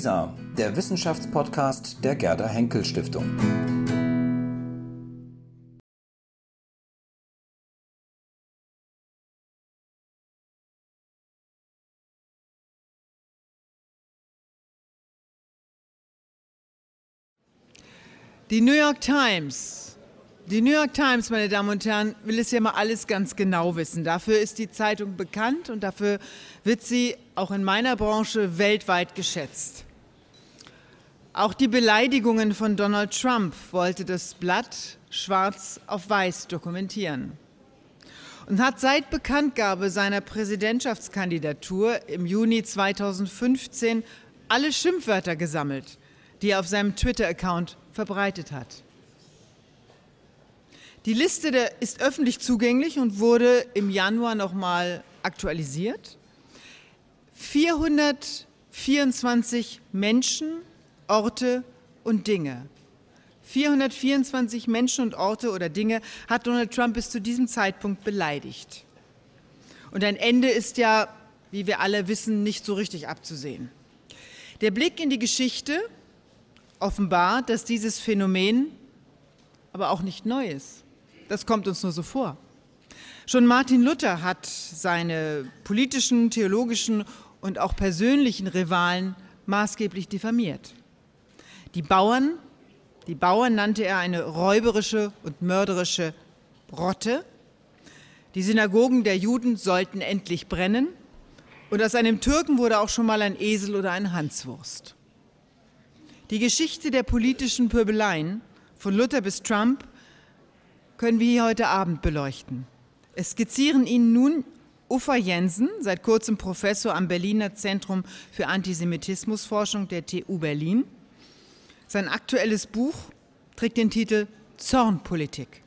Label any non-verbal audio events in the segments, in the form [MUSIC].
WISA, der Wissenschaftspodcast der Gerda Henkel Stiftung. Die New York Times. Die New York Times, meine Damen und Herren, will es ja mal alles ganz genau wissen. Dafür ist die Zeitung bekannt und dafür wird sie auch in meiner Branche weltweit geschätzt. Auch die Beleidigungen von Donald Trump wollte das Blatt schwarz auf weiß dokumentieren und hat seit Bekanntgabe seiner Präsidentschaftskandidatur im Juni 2015 alle Schimpfwörter gesammelt, die er auf seinem Twitter-Account verbreitet hat. Die Liste ist öffentlich zugänglich und wurde im Januar nochmal aktualisiert. 424 Menschen, Orte und Dinge. 424 Menschen und Orte oder Dinge hat Donald Trump bis zu diesem Zeitpunkt beleidigt. Und ein Ende ist ja, wie wir alle wissen, nicht so richtig abzusehen. Der Blick in die Geschichte offenbart, dass dieses Phänomen aber auch nicht neu ist. Das kommt uns nur so vor. Schon Martin Luther hat seine politischen, theologischen und auch persönlichen Rivalen maßgeblich diffamiert. Die Bauern, die Bauern nannte er eine räuberische und mörderische Rotte. Die Synagogen der Juden sollten endlich brennen. Und aus einem Türken wurde auch schon mal ein Esel oder eine Hanswurst. Die Geschichte der politischen Pöbeleien von Luther bis Trump können wir hier heute Abend beleuchten. Es skizzieren Ihnen nun Uffa Jensen, seit kurzem Professor am Berliner Zentrum für Antisemitismusforschung der TU Berlin. Sein aktuelles Buch trägt den Titel Zornpolitik.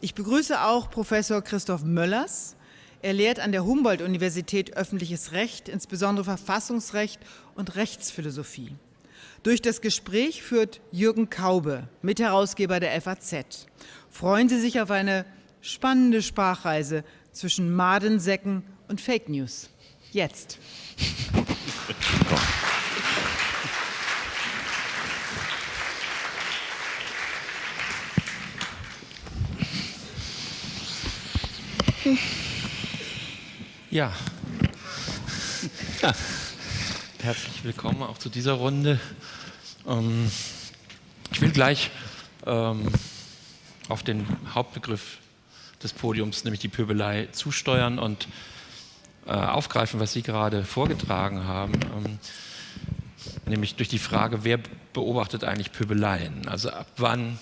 Ich begrüße auch Professor Christoph Möllers. Er lehrt an der Humboldt-Universität öffentliches Recht, insbesondere Verfassungsrecht und Rechtsphilosophie. Durch das Gespräch führt Jürgen Kaube, Mitherausgeber der FAZ. Freuen Sie sich auf eine spannende Sprachreise zwischen Madensäcken und Fake News. Jetzt. Ja. ja. [LAUGHS] Herzlich willkommen auch zu dieser Runde. Ähm, ich will gleich ähm, auf den Hauptbegriff des Podiums, nämlich die Pöbelei, zusteuern und äh, aufgreifen, was Sie gerade vorgetragen haben, ähm, nämlich durch die Frage, wer beobachtet eigentlich Pöbeleien? Also ab wann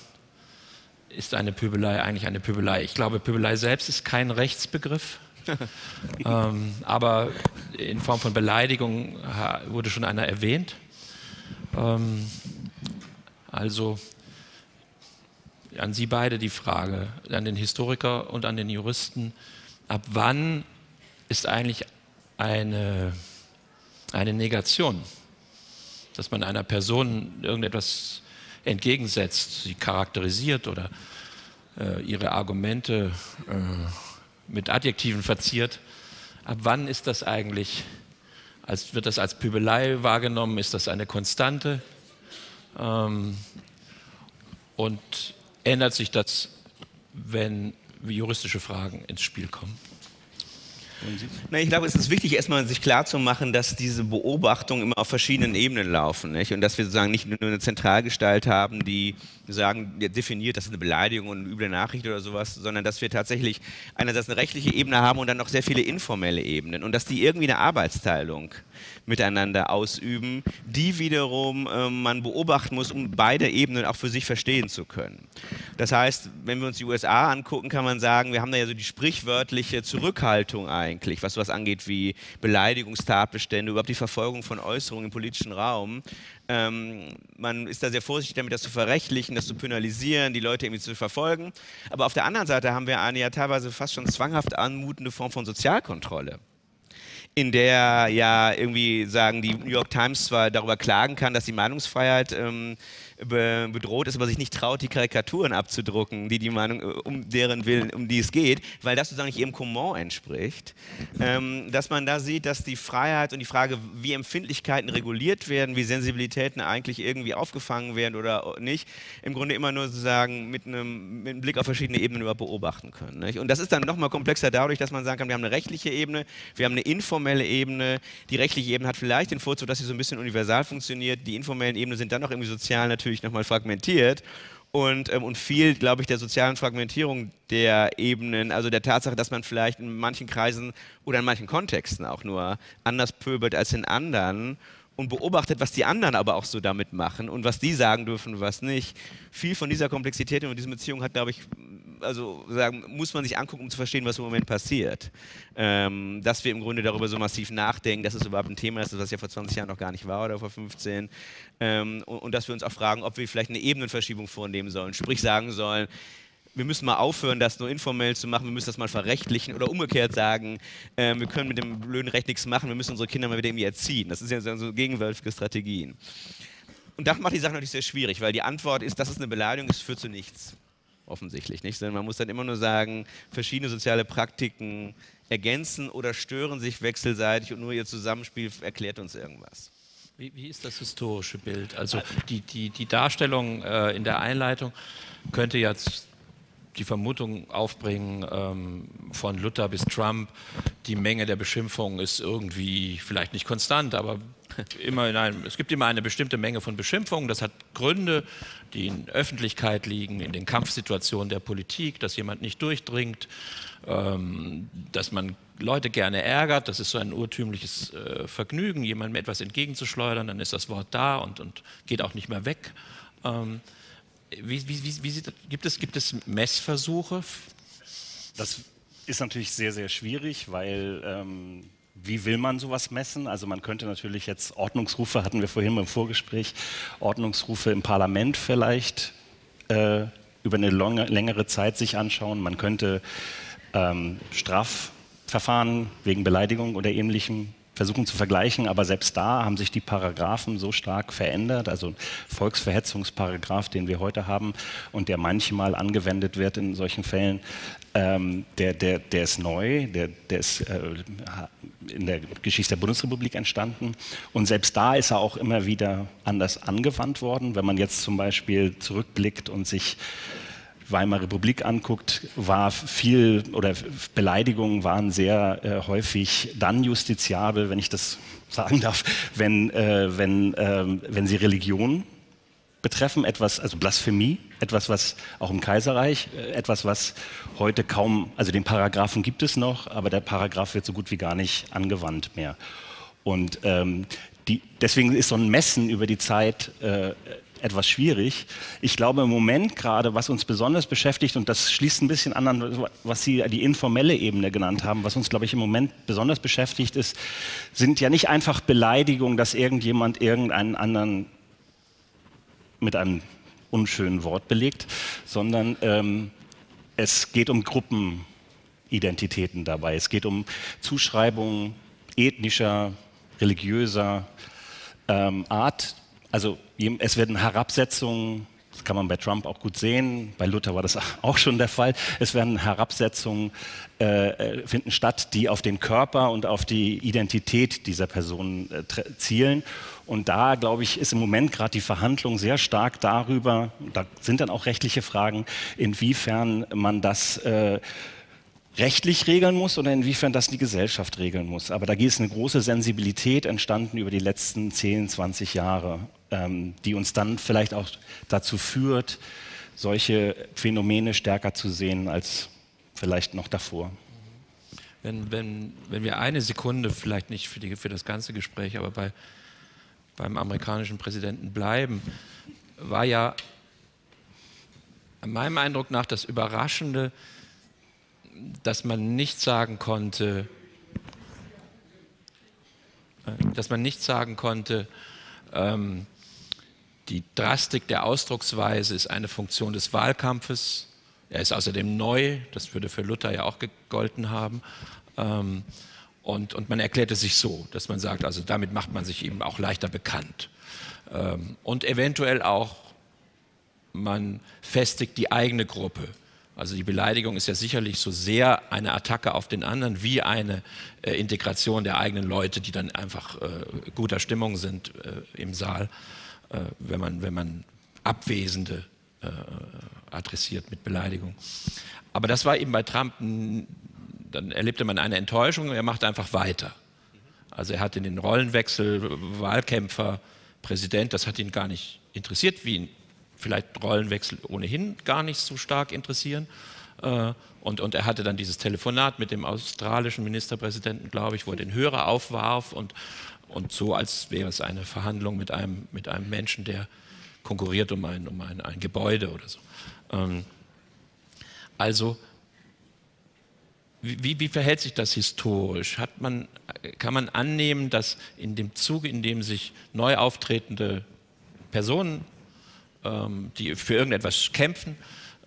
ist eine Pöbelei eigentlich eine Pöbelei? Ich glaube, Pöbelei selbst ist kein Rechtsbegriff. [LAUGHS] ähm, aber in Form von Beleidigung wurde schon einer erwähnt. Ähm, also an Sie beide die Frage, an den Historiker und an den Juristen, ab wann ist eigentlich eine, eine Negation, dass man einer Person irgendetwas entgegensetzt, sie charakterisiert oder äh, ihre Argumente äh, mit Adjektiven verziert, ab wann ist das eigentlich, als, wird das als Pöbelei wahrgenommen, ist das eine Konstante? Ähm, und ändert sich das, wenn juristische Fragen ins Spiel kommen? Na, ich glaube, es ist wichtig, erstmal sich klarzumachen, dass diese Beobachtungen immer auf verschiedenen Ebenen laufen. Nicht? Und dass wir sozusagen nicht nur eine Zentralgestalt haben, die sagen, definiert, das ist eine Beleidigung und eine üble Nachricht oder sowas, sondern dass wir tatsächlich einerseits eine rechtliche Ebene haben und dann noch sehr viele informelle Ebenen. Und dass die irgendwie eine Arbeitsteilung miteinander ausüben, die wiederum äh, man beobachten muss, um beide Ebenen auch für sich verstehen zu können. Das heißt, wenn wir uns die USA angucken, kann man sagen, wir haben da ja so die sprichwörtliche Zurückhaltung eigentlich, was was angeht wie Beleidigungstatbestände, überhaupt die Verfolgung von Äußerungen im politischen Raum. Ähm, man ist da sehr vorsichtig damit, das zu verrechtlichen, das zu penalisieren, die Leute irgendwie zu verfolgen. Aber auf der anderen Seite haben wir eine ja teilweise fast schon zwanghaft anmutende Form von Sozialkontrolle in der ja irgendwie sagen, die New York Times zwar darüber klagen kann, dass die Meinungsfreiheit ähm, bedroht ist, aber sich nicht traut, die Karikaturen abzudrucken, die die Meinung, äh, um deren Willen, um die es geht, weil das sozusagen nicht ihrem Comment entspricht. Ähm, dass man da sieht, dass die Freiheit und die Frage, wie Empfindlichkeiten reguliert werden, wie Sensibilitäten eigentlich irgendwie aufgefangen werden oder nicht, im Grunde immer nur sozusagen mit einem, mit einem Blick auf verschiedene Ebenen über beobachten können. Nicht? Und das ist dann nochmal komplexer dadurch, dass man sagen kann, wir haben eine rechtliche Ebene, wir haben eine informelle Ebene. Die rechtliche Ebene hat vielleicht den Vorzug, dass sie so ein bisschen universal funktioniert. Die informellen Ebenen sind dann noch irgendwie sozial natürlich nochmal fragmentiert. Und, ähm, und viel, glaube ich, der sozialen Fragmentierung der Ebenen, also der Tatsache, dass man vielleicht in manchen Kreisen oder in manchen Kontexten auch nur anders pöbelt als in anderen und beobachtet, was die anderen aber auch so damit machen und was die sagen dürfen was nicht. Viel von dieser Komplexität und dieser Beziehung hat, glaube ich, also sagen, muss man sich angucken, um zu verstehen, was im Moment passiert. Ähm, dass wir im Grunde darüber so massiv nachdenken, dass es überhaupt ein Thema ist, was ja vor 20 Jahren noch gar nicht war oder vor 15. Ähm, und, und dass wir uns auch fragen, ob wir vielleicht eine Ebenenverschiebung vornehmen sollen. Sprich sagen sollen, wir müssen mal aufhören, das nur informell zu machen, wir müssen das mal verrechtlichen oder umgekehrt sagen, äh, wir können mit dem blöden Recht nichts machen, wir müssen unsere Kinder mal wieder irgendwie erziehen. Das sind ja so gegenwärtige Strategien. Und das macht die Sache natürlich sehr schwierig, weil die Antwort ist, das ist eine Beleidigung, es führt zu nichts. Offensichtlich nicht, sondern man muss dann immer nur sagen, verschiedene soziale Praktiken ergänzen oder stören sich wechselseitig und nur ihr Zusammenspiel erklärt uns irgendwas. Wie, wie ist das historische Bild? Also die, die, die Darstellung äh, in der Einleitung könnte jetzt die Vermutung aufbringen, ähm, von Luther bis Trump, die Menge der Beschimpfungen ist irgendwie vielleicht nicht konstant, aber immer in einem, es gibt immer eine bestimmte Menge von Beschimpfungen. Das hat Gründe, die in Öffentlichkeit liegen, in den Kampfsituationen der Politik, dass jemand nicht durchdringt, ähm, dass man Leute gerne ärgert. Das ist so ein urtümliches äh, Vergnügen, jemandem etwas entgegenzuschleudern, dann ist das Wort da und, und geht auch nicht mehr weg. Ähm, wie, wie, wie, wie sieht, gibt, es, gibt es Messversuche? Das ist natürlich sehr, sehr schwierig, weil ähm, wie will man sowas messen? Also man könnte natürlich jetzt Ordnungsrufe, hatten wir vorhin im Vorgespräch, Ordnungsrufe im Parlament vielleicht äh, über eine lange, längere Zeit sich anschauen. Man könnte ähm, Strafverfahren wegen Beleidigung oder ähnlichem versuchen zu vergleichen, aber selbst da haben sich die Paragraphen so stark verändert. Also Volksverhetzungsparagraph, den wir heute haben und der manchmal angewendet wird in solchen Fällen, ähm, der, der, der ist neu, der, der ist äh, in der Geschichte der Bundesrepublik entstanden. Und selbst da ist er auch immer wieder anders angewandt worden. Wenn man jetzt zum Beispiel zurückblickt und sich Weimarer Republik anguckt, war viel oder Beleidigungen waren sehr äh, häufig dann justiziabel, wenn ich das [LAUGHS] sagen darf, wenn, äh, wenn, äh, wenn sie Religion betreffen, etwas, also Blasphemie, etwas, was auch im Kaiserreich, äh, etwas, was heute kaum, also den Paragraphen gibt es noch, aber der Paragraph wird so gut wie gar nicht angewandt mehr. Und ähm, die, deswegen ist so ein Messen über die Zeit äh, etwas schwierig. Ich glaube im Moment gerade, was uns besonders beschäftigt, und das schließt ein bisschen an, was Sie die informelle Ebene genannt haben, was uns, glaube ich, im Moment besonders beschäftigt ist, sind ja nicht einfach Beleidigungen, dass irgendjemand irgendeinen anderen mit einem unschönen Wort belegt, sondern ähm, es geht um Gruppenidentitäten dabei. Es geht um Zuschreibungen ethnischer, religiöser ähm, Art, also es werden Herabsetzungen, das kann man bei Trump auch gut sehen, bei Luther war das [LAUGHS] auch schon der Fall, es werden Herabsetzungen äh, äh finden statt, die auf den Körper und auf die Identität dieser Person äh, zielen. Und da, glaube ich, ist im Moment gerade die Verhandlung sehr stark darüber, da sind dann auch rechtliche Fragen, inwiefern man das äh, rechtlich regeln muss oder inwiefern das die Gesellschaft regeln muss. Aber da ist eine große Sensibilität entstanden über die letzten 10, 20 Jahre ähm, die uns dann vielleicht auch dazu führt, solche Phänomene stärker zu sehen als vielleicht noch davor. Wenn, wenn, wenn wir eine Sekunde, vielleicht nicht für, die, für das ganze Gespräch, aber bei, beim amerikanischen Präsidenten bleiben, war ja meinem Eindruck nach das Überraschende, dass man nicht sagen konnte, äh, dass man nicht sagen konnte, ähm, die Drastik der Ausdrucksweise ist eine Funktion des Wahlkampfes. Er ist außerdem neu, das würde für Luther ja auch gegolten haben. Ähm, und, und man erklärt es sich so, dass man sagt, also damit macht man sich eben auch leichter bekannt. Ähm, und eventuell auch man festigt die eigene Gruppe. Also die Beleidigung ist ja sicherlich so sehr eine Attacke auf den anderen wie eine äh, Integration der eigenen Leute, die dann einfach äh, guter Stimmung sind äh, im Saal, wenn, man, wenn man Abwesende äh, adressiert mit Beleidigung. Aber das war eben bei Trump, dann erlebte man eine Enttäuschung und er machte einfach weiter. Also er hatte den Rollenwechsel, Wahlkämpfer, Präsident, das hat ihn gar nicht interessiert, wie ihn vielleicht Rollenwechsel ohnehin gar nicht so stark interessieren. Äh, und, und er hatte dann dieses Telefonat mit dem australischen Ministerpräsidenten, glaube ich, wo er den Hörer aufwarf und, und so, als wäre es eine Verhandlung mit einem, mit einem Menschen, der konkurriert um ein, um ein, ein Gebäude oder so. Ähm, also, wie, wie, verhält sich das historisch? Man, kann man annehmen, dass in dem Zuge, in dem sich neu auftretende Personen ähm, die für irgendetwas kämpfen,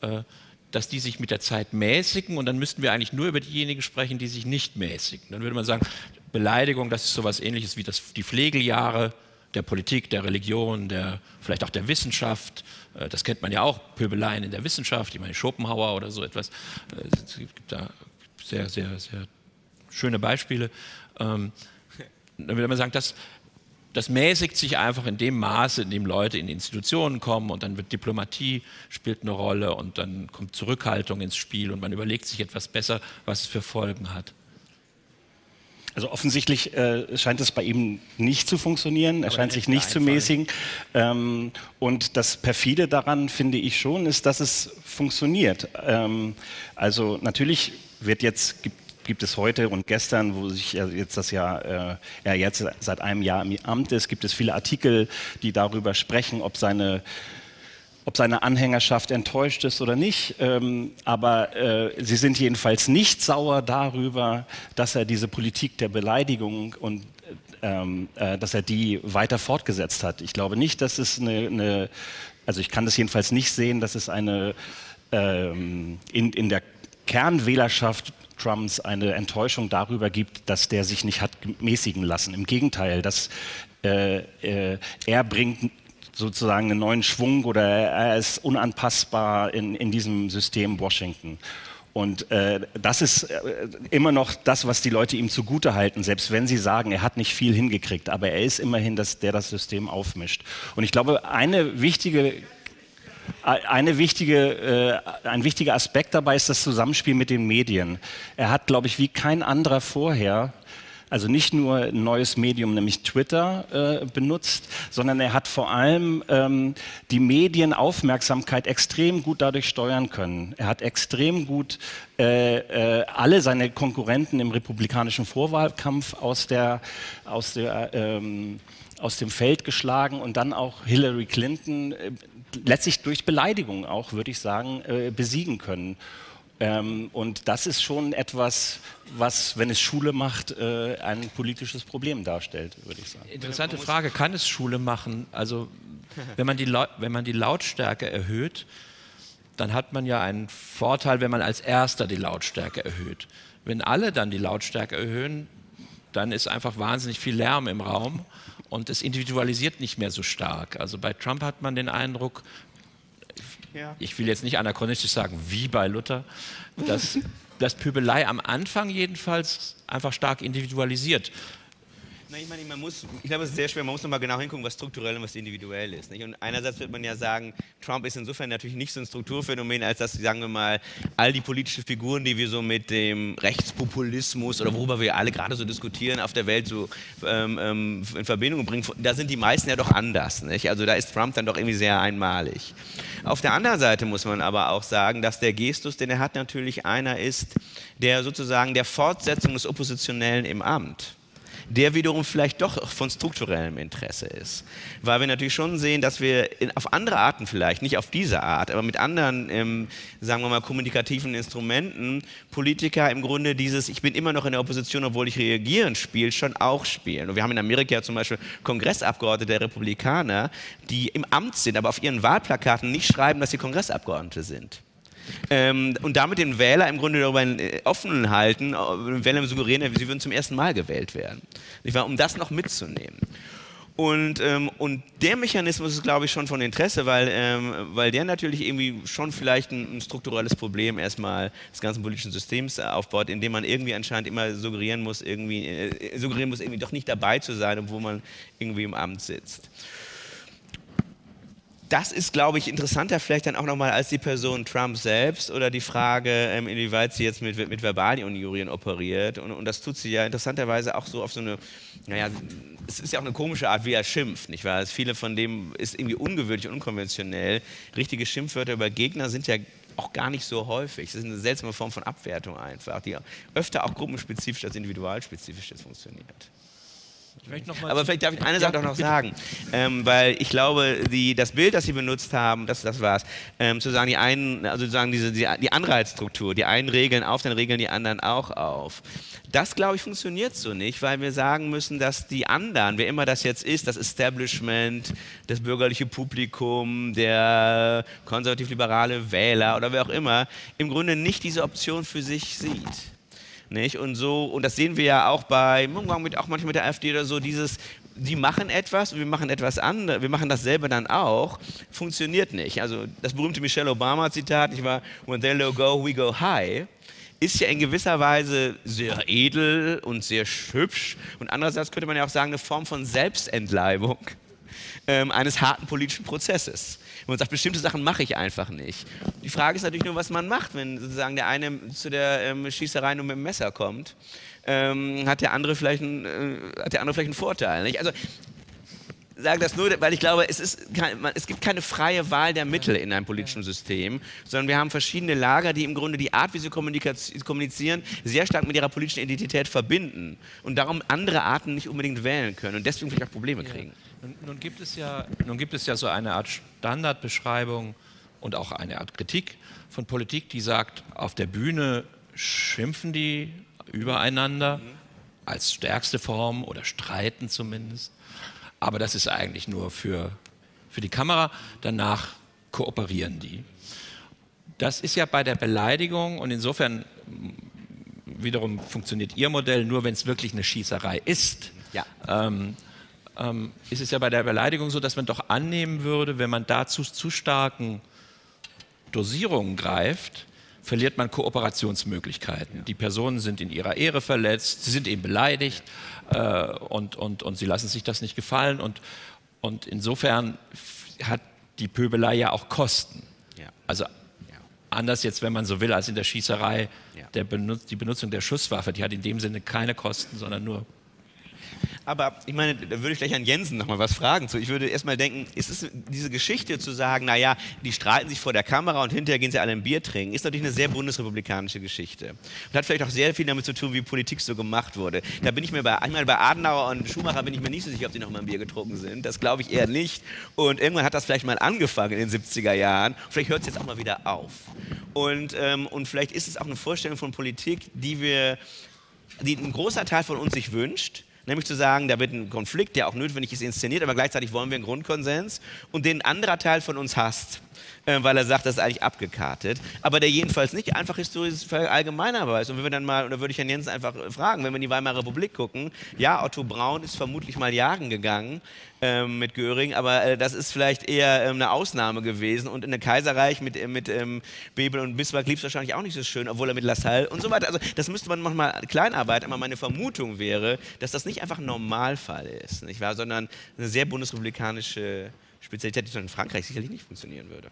äh, dass die sich mit der Zeit mäßigen und dann müssten wir eigentlich nur über diejenigen sprechen, die sich nicht mäßigen. Dann würde man sagen, Beleidigung, das ist sowas ähnliches wie das, die Pflegeljahre der Politik, der Religion, der, vielleicht auch der Wissenschaft. Äh, das kennt man ja auch, Pöbeleien in der Wissenschaft, ich meine Schopenhauer oder so etwas. Äh, es gibt da sehr, sehr, sehr schöne Beispiele. Ähm, dann würde man sagen, das, das mäßigt sich einfach in dem Maße, in dem Leute in Institutionen kommen und dann wird Diplomatie spielt eine Rolle und dann kommt Zurückhaltung ins Spiel und man überlegt sich etwas besser, was es für Folgen hat. Also offensichtlich äh, scheint es bei ihm nicht zu funktionieren. Er Aber scheint sich nicht zu mäßigen. Ähm, und das perfide daran finde ich schon, ist, dass es funktioniert. Ähm, also natürlich wird jetzt gibt gibt es heute und gestern, wo sich jetzt das Jahr, äh, er jetzt seit einem Jahr im Amt ist, gibt es viele Artikel, die darüber sprechen, ob seine ob seine Anhängerschaft enttäuscht ist oder nicht. Ähm, aber äh, sie sind jedenfalls nicht sauer darüber, dass er diese Politik der Beleidigung und ähm, äh, dass er die weiter fortgesetzt hat. Ich glaube nicht, dass es eine, eine also ich kann das jedenfalls nicht sehen, dass es eine ähm, in, in der Kernwählerschaft Trumps eine Enttäuschung darüber gibt, dass der sich nicht hat mäßigen lassen. Im Gegenteil, dass äh, äh, er bringt sozusagen einen neuen Schwung oder er ist unanpassbar in, in diesem System Washington. Und äh, das ist äh, immer noch das, was die Leute ihm zugute halten, selbst wenn sie sagen, er hat nicht viel hingekriegt. Aber er ist immerhin das, der das System aufmischt. Und ich glaube, eine wichtige eine wichtige, äh, ein wichtiger Aspekt dabei ist das Zusammenspiel mit den Medien. Er hat, glaube ich, wie kein anderer vorher also nicht nur ein neues Medium, nämlich Twitter, äh, benutzt, sondern er hat vor allem ähm, die Medienaufmerksamkeit extrem gut dadurch steuern können. Er hat extrem gut äh, äh, alle seine Konkurrenten im republikanischen Vorwahlkampf aus, der, aus, der, ähm, aus dem Feld geschlagen und dann auch Hillary Clinton äh, letztlich durch Beleidigung auch, würde ich sagen, äh, besiegen können. Ähm, und das ist schon etwas, was, wenn es Schule macht, äh, ein politisches Problem darstellt, würde ich sagen. Interessante Frage, kann es Schule machen? Also [LAUGHS] wenn man die, wenn man die Lautstärke erhöht, dann hat man ja einen Vorteil, wenn man als Erster die Lautstärke erhöht. Wenn alle dann die Lautstärke erhöhen, dann ist einfach wahnsinnig viel Lärm im Raum und es individualisiert nicht mehr so stark. Also bei Trump hat man den Eindruck, ja. ich will jetzt nicht anachronistisch sagen, wie bei Luther, dass, [LAUGHS] dass Pöbelei am Anfang jedenfalls einfach stark individualisiert. Ich meine, man muss, ich glaube, es ist sehr schwer, man muss nochmal genau hingucken, was strukturell und was individuell ist. Nicht? Und einerseits wird man ja sagen, Trump ist insofern natürlich nicht so ein Strukturphänomen, als dass, sagen wir mal, all die politischen Figuren, die wir so mit dem Rechtspopulismus oder worüber wir alle gerade so diskutieren, auf der Welt so ähm, ähm, in Verbindung bringen, da sind die meisten ja doch anders. Nicht? Also da ist Trump dann doch irgendwie sehr einmalig. Auf der anderen Seite muss man aber auch sagen, dass der Gestus, den er hat, natürlich einer ist, der sozusagen der Fortsetzung des Oppositionellen im Amt der wiederum vielleicht doch von strukturellem Interesse ist. Weil wir natürlich schon sehen, dass wir in, auf andere Arten vielleicht, nicht auf diese Art, aber mit anderen, ähm, sagen wir mal, kommunikativen Instrumenten Politiker im Grunde dieses Ich bin immer noch in der Opposition, obwohl ich reagieren spiele, schon auch spielen. Und wir haben in Amerika zum Beispiel Kongressabgeordnete der Republikaner, die im Amt sind, aber auf ihren Wahlplakaten nicht schreiben, dass sie Kongressabgeordnete sind. Ähm, und damit den Wähler im Grunde darüber äh, offen halten, äh, Wähler suggerieren, sie würden zum ersten Mal gewählt werden. Um das noch mitzunehmen. Und, ähm, und der Mechanismus ist, glaube ich, schon von Interesse, weil, ähm, weil der natürlich irgendwie schon vielleicht ein, ein, strukturelles Problem erstmal des ganzen politischen Systems aufbaut, indem man irgendwie anscheinend immer suggerieren muss, irgendwie, äh, suggerieren muss, irgendwie doch nicht dabei zu sein, obwohl man irgendwie im Amt sitzt das ist, glaube ich, interessanter vielleicht dann auch nochmal als die Person Trump selbst oder die Frage, ähm, inwieweit sie jetzt mit, mit Verbalinjurien operiert. Und, und, das tut sie ja interessanterweise auch so auf so eine, naja, es ist ja auch eine komische Art, wie er schimpft, nicht wahr? Viele von dem ist irgendwie ungewöhnlich und unkonventionell. Richtige Schimpfwörter über Gegner sind ja auch gar nicht so häufig. Das ist eine seltsame Form von Abwertung einfach, die öfter auch gruppenspezifisch als individualspezifisch funktioniert. Aber vielleicht darf ich eine Sache ja, noch sagen, ähm, weil ich glaube, die, das Bild, das Sie benutzt haben, das, das war's, ähm, zu sagen, die einen, also sozusagen diese, die, die Anreizstruktur, die einen regeln auf, dann regeln die anderen auch auf. Das, glaube ich, funktioniert so nicht, weil wir sagen müssen, dass die anderen, wer immer das jetzt ist, das Establishment, das bürgerliche Publikum, der konservativ-liberale Wähler oder wer auch immer, im Grunde nicht diese Option für sich sieht. Nicht? Und so, und das sehen wir ja auch bei, mit, auch manchmal mit der AfD oder so, dieses, die machen etwas und wir machen etwas anderes, wir machen dasselbe dann auch, funktioniert nicht. Also das berühmte Michelle Obama-Zitat, ich war, when they low go, we go high, ist ja in gewisser Weise sehr edel und sehr hübsch und andererseits könnte man ja auch sagen, eine Form von Selbstentleibung ähm, eines harten politischen Prozesses. Man sagt, bestimmte Sachen mache ich einfach nicht. Die Frage ist natürlich nur, was man macht, wenn sozusagen der eine zu der ähm, Schießerei nur mit dem Messer kommt. Ähm, hat, der andere vielleicht ein, äh, hat der andere vielleicht einen Vorteil. Nicht? Also sage das nur, weil ich glaube, es, ist kein, es gibt keine freie Wahl der Mittel in einem politischen System, sondern wir haben verschiedene Lager, die im Grunde die Art, wie sie kommunizieren, sehr stark mit ihrer politischen Identität verbinden und darum andere Arten nicht unbedingt wählen können und deswegen vielleicht auch Probleme kriegen. Ja. Nun, nun, gibt es ja, nun gibt es ja so eine Art Standardbeschreibung und auch eine Art Kritik von Politik, die sagt, auf der Bühne schimpfen die übereinander mhm. als stärkste Form oder streiten zumindest. Aber das ist eigentlich nur für, für die Kamera. Danach kooperieren die. Das ist ja bei der Beleidigung und insofern wiederum funktioniert Ihr Modell nur, wenn es wirklich eine Schießerei ist. Ja. Ähm, ähm, ist es ja bei der Beleidigung so, dass man doch annehmen würde, wenn man dazu zu starken Dosierungen greift, verliert man Kooperationsmöglichkeiten. Ja. Die Personen sind in ihrer Ehre verletzt, sie sind eben beleidigt äh, und, und, und sie lassen sich das nicht gefallen. Und, und insofern hat die Pöbelei ja auch Kosten. Ja. Also anders jetzt, wenn man so will, als in der Schießerei, der Benutz die Benutzung der Schusswaffe, die hat in dem Sinne keine Kosten, sondern nur aber ich meine, da würde ich gleich an Jensen nochmal was fragen. Ich würde erstmal denken, ist es diese Geschichte zu sagen, naja, die streiten sich vor der Kamera und hinterher gehen sie alle ein Bier trinken, ist natürlich eine sehr bundesrepublikanische Geschichte. Und hat vielleicht auch sehr viel damit zu tun, wie Politik so gemacht wurde. Da bin ich mir bei, einmal bei Adenauer und Schumacher bin ich mir nicht so sicher, ob die noch mal ein Bier getrunken sind. Das glaube ich eher nicht. Und irgendwann hat das vielleicht mal angefangen in den 70er Jahren. Vielleicht hört es jetzt auch mal wieder auf. Und, ähm, und vielleicht ist es auch eine Vorstellung von Politik, die wir, die ein großer Teil von uns sich wünscht, nämlich zu sagen, da wird ein Konflikt, der auch notwendig ist, inszeniert, aber gleichzeitig wollen wir einen Grundkonsens. Und den ein anderer Teil von uns hasst äh, weil er sagt, das ist eigentlich abgekartet, aber der jedenfalls nicht einfach historisch allgemeiner weiß. Und wenn wir dann mal, oder würde ich Herrn Jensen einfach fragen, wenn wir in die Weimarer Republik gucken, ja, Otto Braun ist vermutlich mal jagen gegangen ähm, mit Göring, aber äh, das ist vielleicht eher ähm, eine Ausnahme gewesen und in der Kaiserreich mit, äh, mit ähm, Bebel und Bismarck lief es wahrscheinlich auch nicht so schön, obwohl er mit Lassalle und so weiter, also das müsste man manchmal kleinarbeiten, aber meine Vermutung wäre, dass das nicht einfach ein Normalfall ist, nicht wahr, sondern eine sehr bundesrepublikanische Spezialität, die in Frankreich sicherlich nicht funktionieren würde.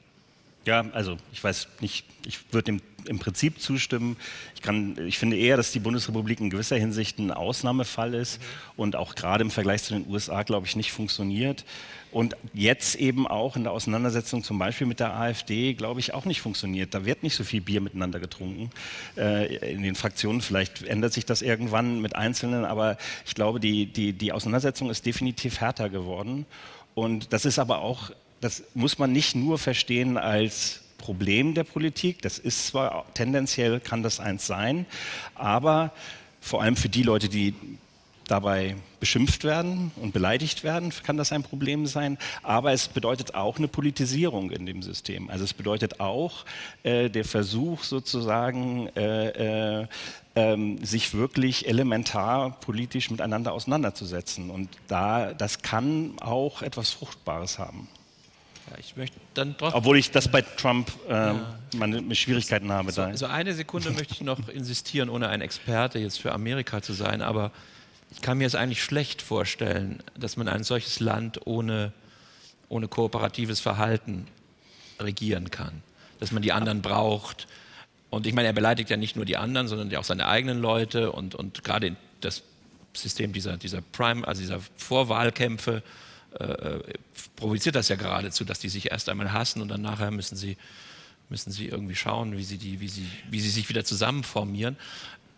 Ja, also ich weiß nicht, ich würde dem im Prinzip zustimmen. Ich, kann, ich finde eher, dass die Bundesrepublik in gewisser Hinsicht ein Ausnahmefall ist mhm. und auch gerade im Vergleich zu den USA, glaube ich, nicht funktioniert. Und jetzt eben auch in der Auseinandersetzung zum Beispiel mit der AfD, glaube ich, auch nicht funktioniert. Da wird nicht so viel Bier miteinander getrunken äh, in den Fraktionen. Vielleicht ändert sich das irgendwann mit Einzelnen, aber ich glaube, die, die, die Auseinandersetzung ist definitiv härter geworden. Und das ist aber auch das muss man nicht nur verstehen als Problem der Politik. Das ist zwar tendenziell kann das eins sein, aber vor allem für die Leute, die dabei beschimpft werden und beleidigt werden, kann das ein Problem sein. Aber es bedeutet auch eine Politisierung in dem System. Also es bedeutet auch äh, der Versuch sozusagen, äh, äh, ähm, sich wirklich elementar politisch miteinander auseinanderzusetzen. Und da, das kann auch etwas Fruchtbares haben. Ja, ich möchte dann doch. Obwohl ich das bei Trump äh, ja. meine Schwierigkeiten habe. So, so, eine Sekunde möchte ich noch [LAUGHS] insistieren, ohne ein Experte jetzt für Amerika zu sein, aber ich kann mir es eigentlich schlecht vorstellen, dass man ein solches Land ohne, ohne kooperatives Verhalten regieren kann. Dass man die anderen braucht. Und ich meine, er beleidigt ja nicht nur die anderen, sondern ja auch seine eigenen Leute und, und gerade das System dieser, dieser Prime, also dieser Vorwahlkämpfe, äh, äh, provoziert das ja geradezu, dass die sich erst einmal hassen und dann nachher müssen sie, müssen sie irgendwie schauen, wie sie, die, wie, sie, wie sie sich wieder zusammenformieren.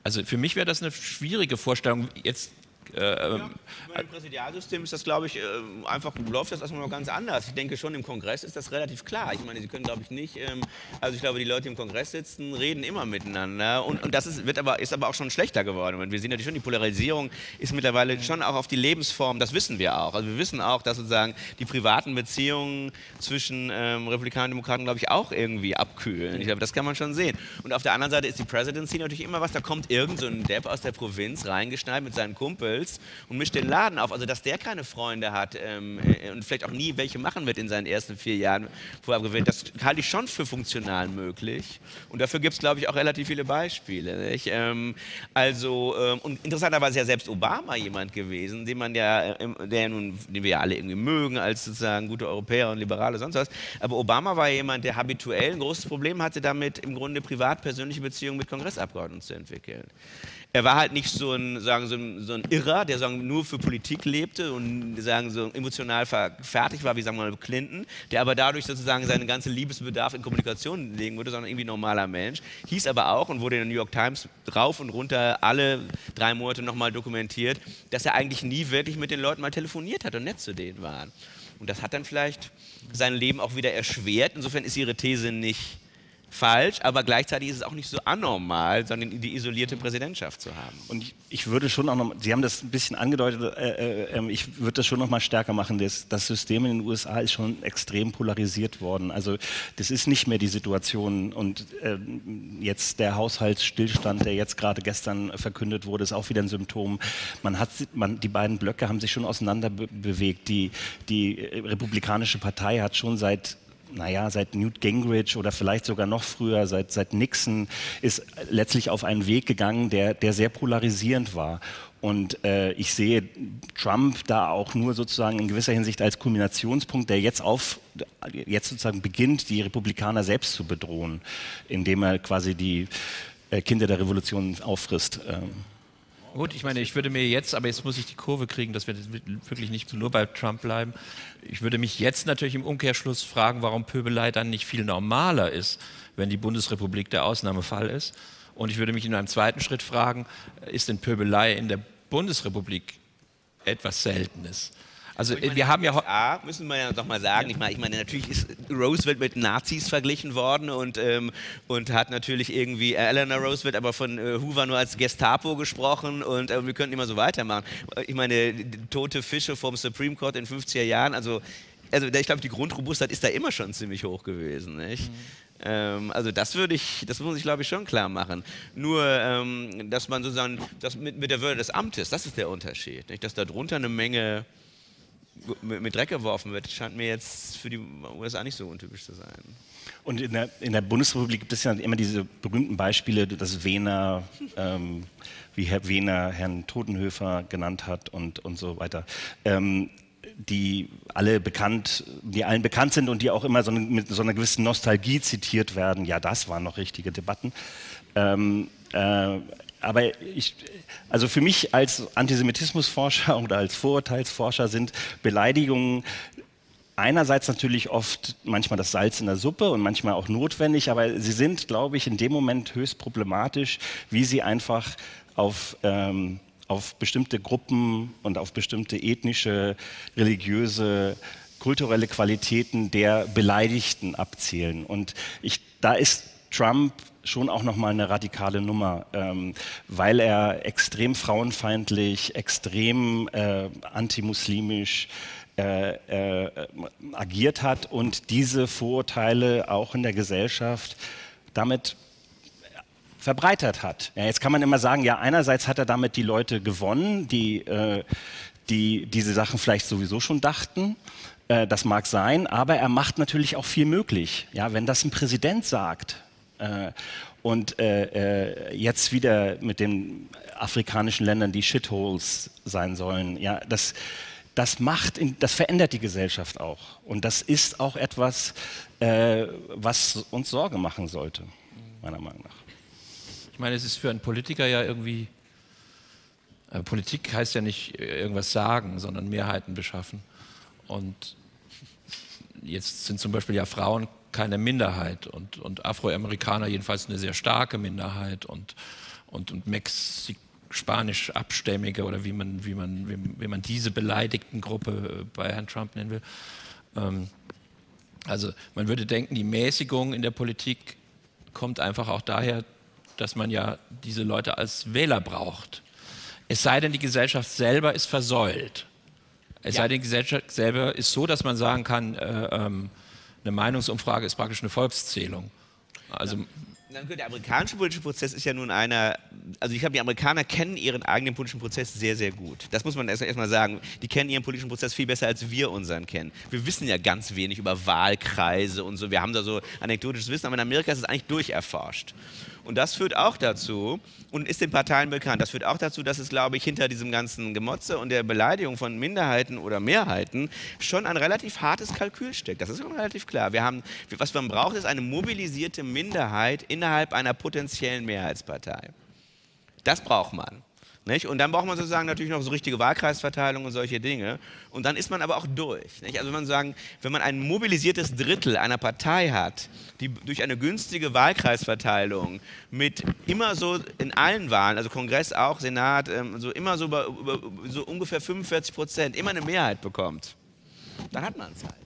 Also für mich wäre das eine schwierige Vorstellung. Jetzt äh, ja, ähm, Im Präsidialsystem ist das, glaube ich, äh, einfach läuft das erstmal noch ganz anders. Ich denke schon, im Kongress ist das relativ klar. Ich meine, Sie können, glaube ich, nicht, ähm, also ich glaube, die Leute, die im Kongress sitzen, reden immer miteinander. Und, und das ist, wird aber, ist aber auch schon schlechter geworden. Und wir sehen natürlich schon, die Polarisierung ist mittlerweile schon auch auf die Lebensform, das wissen wir auch. Also wir wissen auch, dass sozusagen die privaten Beziehungen zwischen ähm, Republikanern und Demokraten, glaube ich, auch irgendwie abkühlen. Ich glaube, das kann man schon sehen. Und auf der anderen Seite ist die Presidency natürlich immer was, da kommt irgend so ein Depp aus der Provinz reingeschneit mit seinen Kumpels Goebbels und mischt den Laden auf. Also, dass der keine Freunde hat ähm, äh, und vielleicht auch nie welche machen wird in seinen ersten vier Jahren vorher gewählt, das halte ich schon für funktional möglich. Und dafür gibt es, glaube ich, auch relativ viele Beispiele. Ähm, also, ähm, und interessanterweise ist ja selbst Obama jemand gewesen, den man ja, äh, der nun, den wir ja alle irgendwie mögen als sozusagen gute Europäer und Liberale, sonst was. Aber Obama war jemand, der habituell ein großes Problem hatte, damit im Grunde privat persönliche Beziehungen mit Kongressabgeordneten zu entwickeln er war halt nicht so ein, sagen, so ein, so ein Irrer, der sagen, nur für Politik lebte und sagen, so emotional fertig war, wie sagen wir mal Clinton, der aber dadurch sozusagen seinen ganzen Liebesbedarf in Kommunikation legen würde, sondern irgendwie normaler Mensch. Hieß aber auch und wurde in der New York Times rauf und runter alle drei Monate nochmal dokumentiert, dass er eigentlich nie wirklich mit den Leuten mal telefoniert hat und nett zu denen war. Und das hat dann vielleicht sein Leben auch wieder erschwert. Insofern ist Ihre These nicht falsch, aber gleichzeitig ist es auch nicht so anormal, sondern die isolierte Präsidentschaft zu haben. Und ich, ich würde schon auch noch, Sie haben das ein bisschen angedeutet, äh, äh, ähm, ich würde das schon noch mal stärker machen. Das, das, System in den USA ist schon extrem polarisiert worden. Also das ist nicht mehr die Situation und äh, jetzt der Haushaltsstillstand, der jetzt gerade gestern verkündet wurde, ist auch wieder ein Symptom. Man hat, man, die beiden Blöcke haben sich schon auseinander be bewegt. Die, die Republikanische Partei hat schon seit naja, seit Newt Gingrich oder vielleicht sogar noch früher, seit, seit Nixon, ist letztlich auf einen Weg gegangen, der, der sehr polarisierend war. Und äh, ich sehe Trump da auch nur sozusagen in gewisser Hinsicht als Kulminationspunkt, der jetzt auf, jetzt sozusagen beginnt, die Republikaner selbst zu bedrohen, indem er quasi die äh, Kinder der Revolution auffrisst. Ähm. Gut, ich meine, ich würde mir jetzt, aber jetzt muss ich die Kurve kriegen, dass wir wirklich nicht nur bei Trump bleiben. Ich würde mich jetzt natürlich im Umkehrschluss fragen, warum Pöbelei dann nicht viel normaler ist, wenn die Bundesrepublik der Ausnahmefall ist. Und ich würde mich in einem zweiten Schritt fragen, ist denn Pöbelei in der Bundesrepublik etwas Seltenes? Also meine, wir haben ja USA, müssen wir ja doch mal sagen, ich meine, ich meine, natürlich ist Roosevelt mit Nazis verglichen worden und, ähm, und hat natürlich irgendwie Eleanor Roosevelt aber von äh, Hoover nur als Gestapo gesprochen und äh, wir könnten immer so weitermachen. Ich meine, tote Fische vom Supreme Court in 50er Jahren, also, also ich glaube, die Grundrobustheit ist da immer schon ziemlich hoch gewesen. Nicht? Mhm. Ähm, also das würde ich, das muss ich glaube ich schon klar machen. Nur, ähm, dass man sozusagen, das mit, mit der Würde des Amtes, das ist der Unterschied. Nicht? Dass da drunter eine Menge mit Dreck geworfen wird, scheint mir jetzt für die USA nicht so untypisch zu sein. Und in der, in der Bundesrepublik gibt es ja immer diese berühmten Beispiele, dass Wehner, ähm, wie Herr Wehner Herrn Totenhöfer genannt hat und, und so weiter. Ähm, die alle bekannt, die allen bekannt sind und die auch immer so eine, mit so einer gewissen Nostalgie zitiert werden. Ja, das waren noch richtige Debatten. Ähm, äh, aber ich, also für mich als Antisemitismusforscher [LAUGHS] oder als Vorurteilsforscher sind Beleidigungen einerseits natürlich oft manchmal das Salz in der Suppe und manchmal auch notwendig, aber sie sind, glaube ich, in dem Moment höchst problematisch, wie sie einfach auf, ähm, auf bestimmte Gruppen und auf bestimmte ethnische, religiöse, kulturelle Qualitäten der Beleidigten abzielen. Und ich, da ist Trump schon auch nochmal eine radikale Nummer, ähm, weil er extrem frauenfeindlich, extrem äh, antimuslimisch äh, äh, agiert hat und diese Vorurteile auch in der Gesellschaft damit verbreitert hat. Ja, jetzt kann man immer sagen, ja, einerseits hat er damit die Leute gewonnen, die, äh, die diese Sachen vielleicht sowieso schon dachten. Äh, das mag sein, aber er macht natürlich auch viel möglich. Ja, wenn das ein Präsident sagt, äh, und äh, äh, jetzt wieder mit den afrikanischen Ländern, die Shitholes sein sollen, ja, das, das macht, das verändert die Gesellschaft auch. Und das ist auch etwas, was uns Sorge machen sollte, meiner Meinung nach. Ich meine, es ist für einen Politiker ja irgendwie, Politik heißt ja nicht irgendwas sagen, sondern Mehrheiten beschaffen. Und jetzt sind zum Beispiel ja Frauen keine Minderheit und, und Afroamerikaner jedenfalls eine sehr starke Minderheit und, und, und Mexik spanisch abstämmige oder wie man, wie, man, wie, wie, man diese beleidigten Gruppe äh, bei Herrn Trump nennen will. Ähm, also man würde denken, die Mäßigung in der Politik kommt einfach auch daher, dass man ja diese Leute als Wähler braucht. Es sei denn, die Gesellschaft selber ist versäult. Es ja. sei denn, die Gesellschaft selber ist so, dass man sagen kann, äh, ähm, eine Meinungsumfrage ist praktisch eine Volkszählung. Also der amerikanische politische Prozess ist ja nun einer, also ich glaube, die Amerikaner kennen ihren eigenen politischen Prozess sehr, sehr gut. Das muss man erst, erst sagen. Die kennen ihren politischen Prozess viel besser, als wir unseren kennen. Wir wissen ja ganz wenig über Wahlkreise und so. Wir haben da so anekdotisches Wissen, aber in Amerika ist es eigentlich durcherforscht. Und das führt auch dazu, und ist den Parteien bekannt, das führt auch dazu, dass es, glaube ich, hinter diesem ganzen Gemotze und der Beleidigung von Minderheiten oder Mehrheiten schon ein relativ hartes Kalkül steckt. Das ist schon relativ klar. Wir haben, was man braucht, ist eine mobilisierte Minderheit innerhalb einer potenziellen Mehrheitspartei. Das braucht man. Nicht? Und dann braucht man sozusagen natürlich noch so richtige Wahlkreisverteilung und solche Dinge. Und dann ist man aber auch durch. Nicht? Also wenn man sagen, wenn man ein mobilisiertes Drittel einer Partei hat, die durch eine günstige Wahlkreisverteilung mit immer so in allen Wahlen, also Kongress auch, Senat, ähm, so immer so, über, über, so ungefähr 45 Prozent, immer eine Mehrheit bekommt, dann hat man es halt.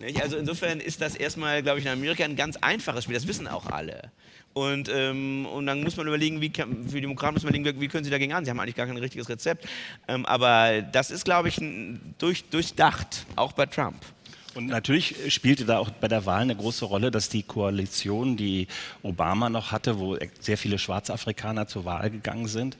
Nicht? Also insofern ist das erstmal, glaube ich, in Amerika ein ganz einfaches Spiel. Das wissen auch alle. Und, ähm, und dann muss man überlegen, wie, für die Demokraten muss man überlegen, wie können sie dagegen an? Sie haben eigentlich gar kein richtiges Rezept. Ähm, aber das ist, glaube ich, durch, durchdacht, auch bei Trump. Und natürlich spielte da auch bei der Wahl eine große Rolle, dass die Koalition, die Obama noch hatte, wo sehr viele Schwarzafrikaner zur Wahl gegangen sind,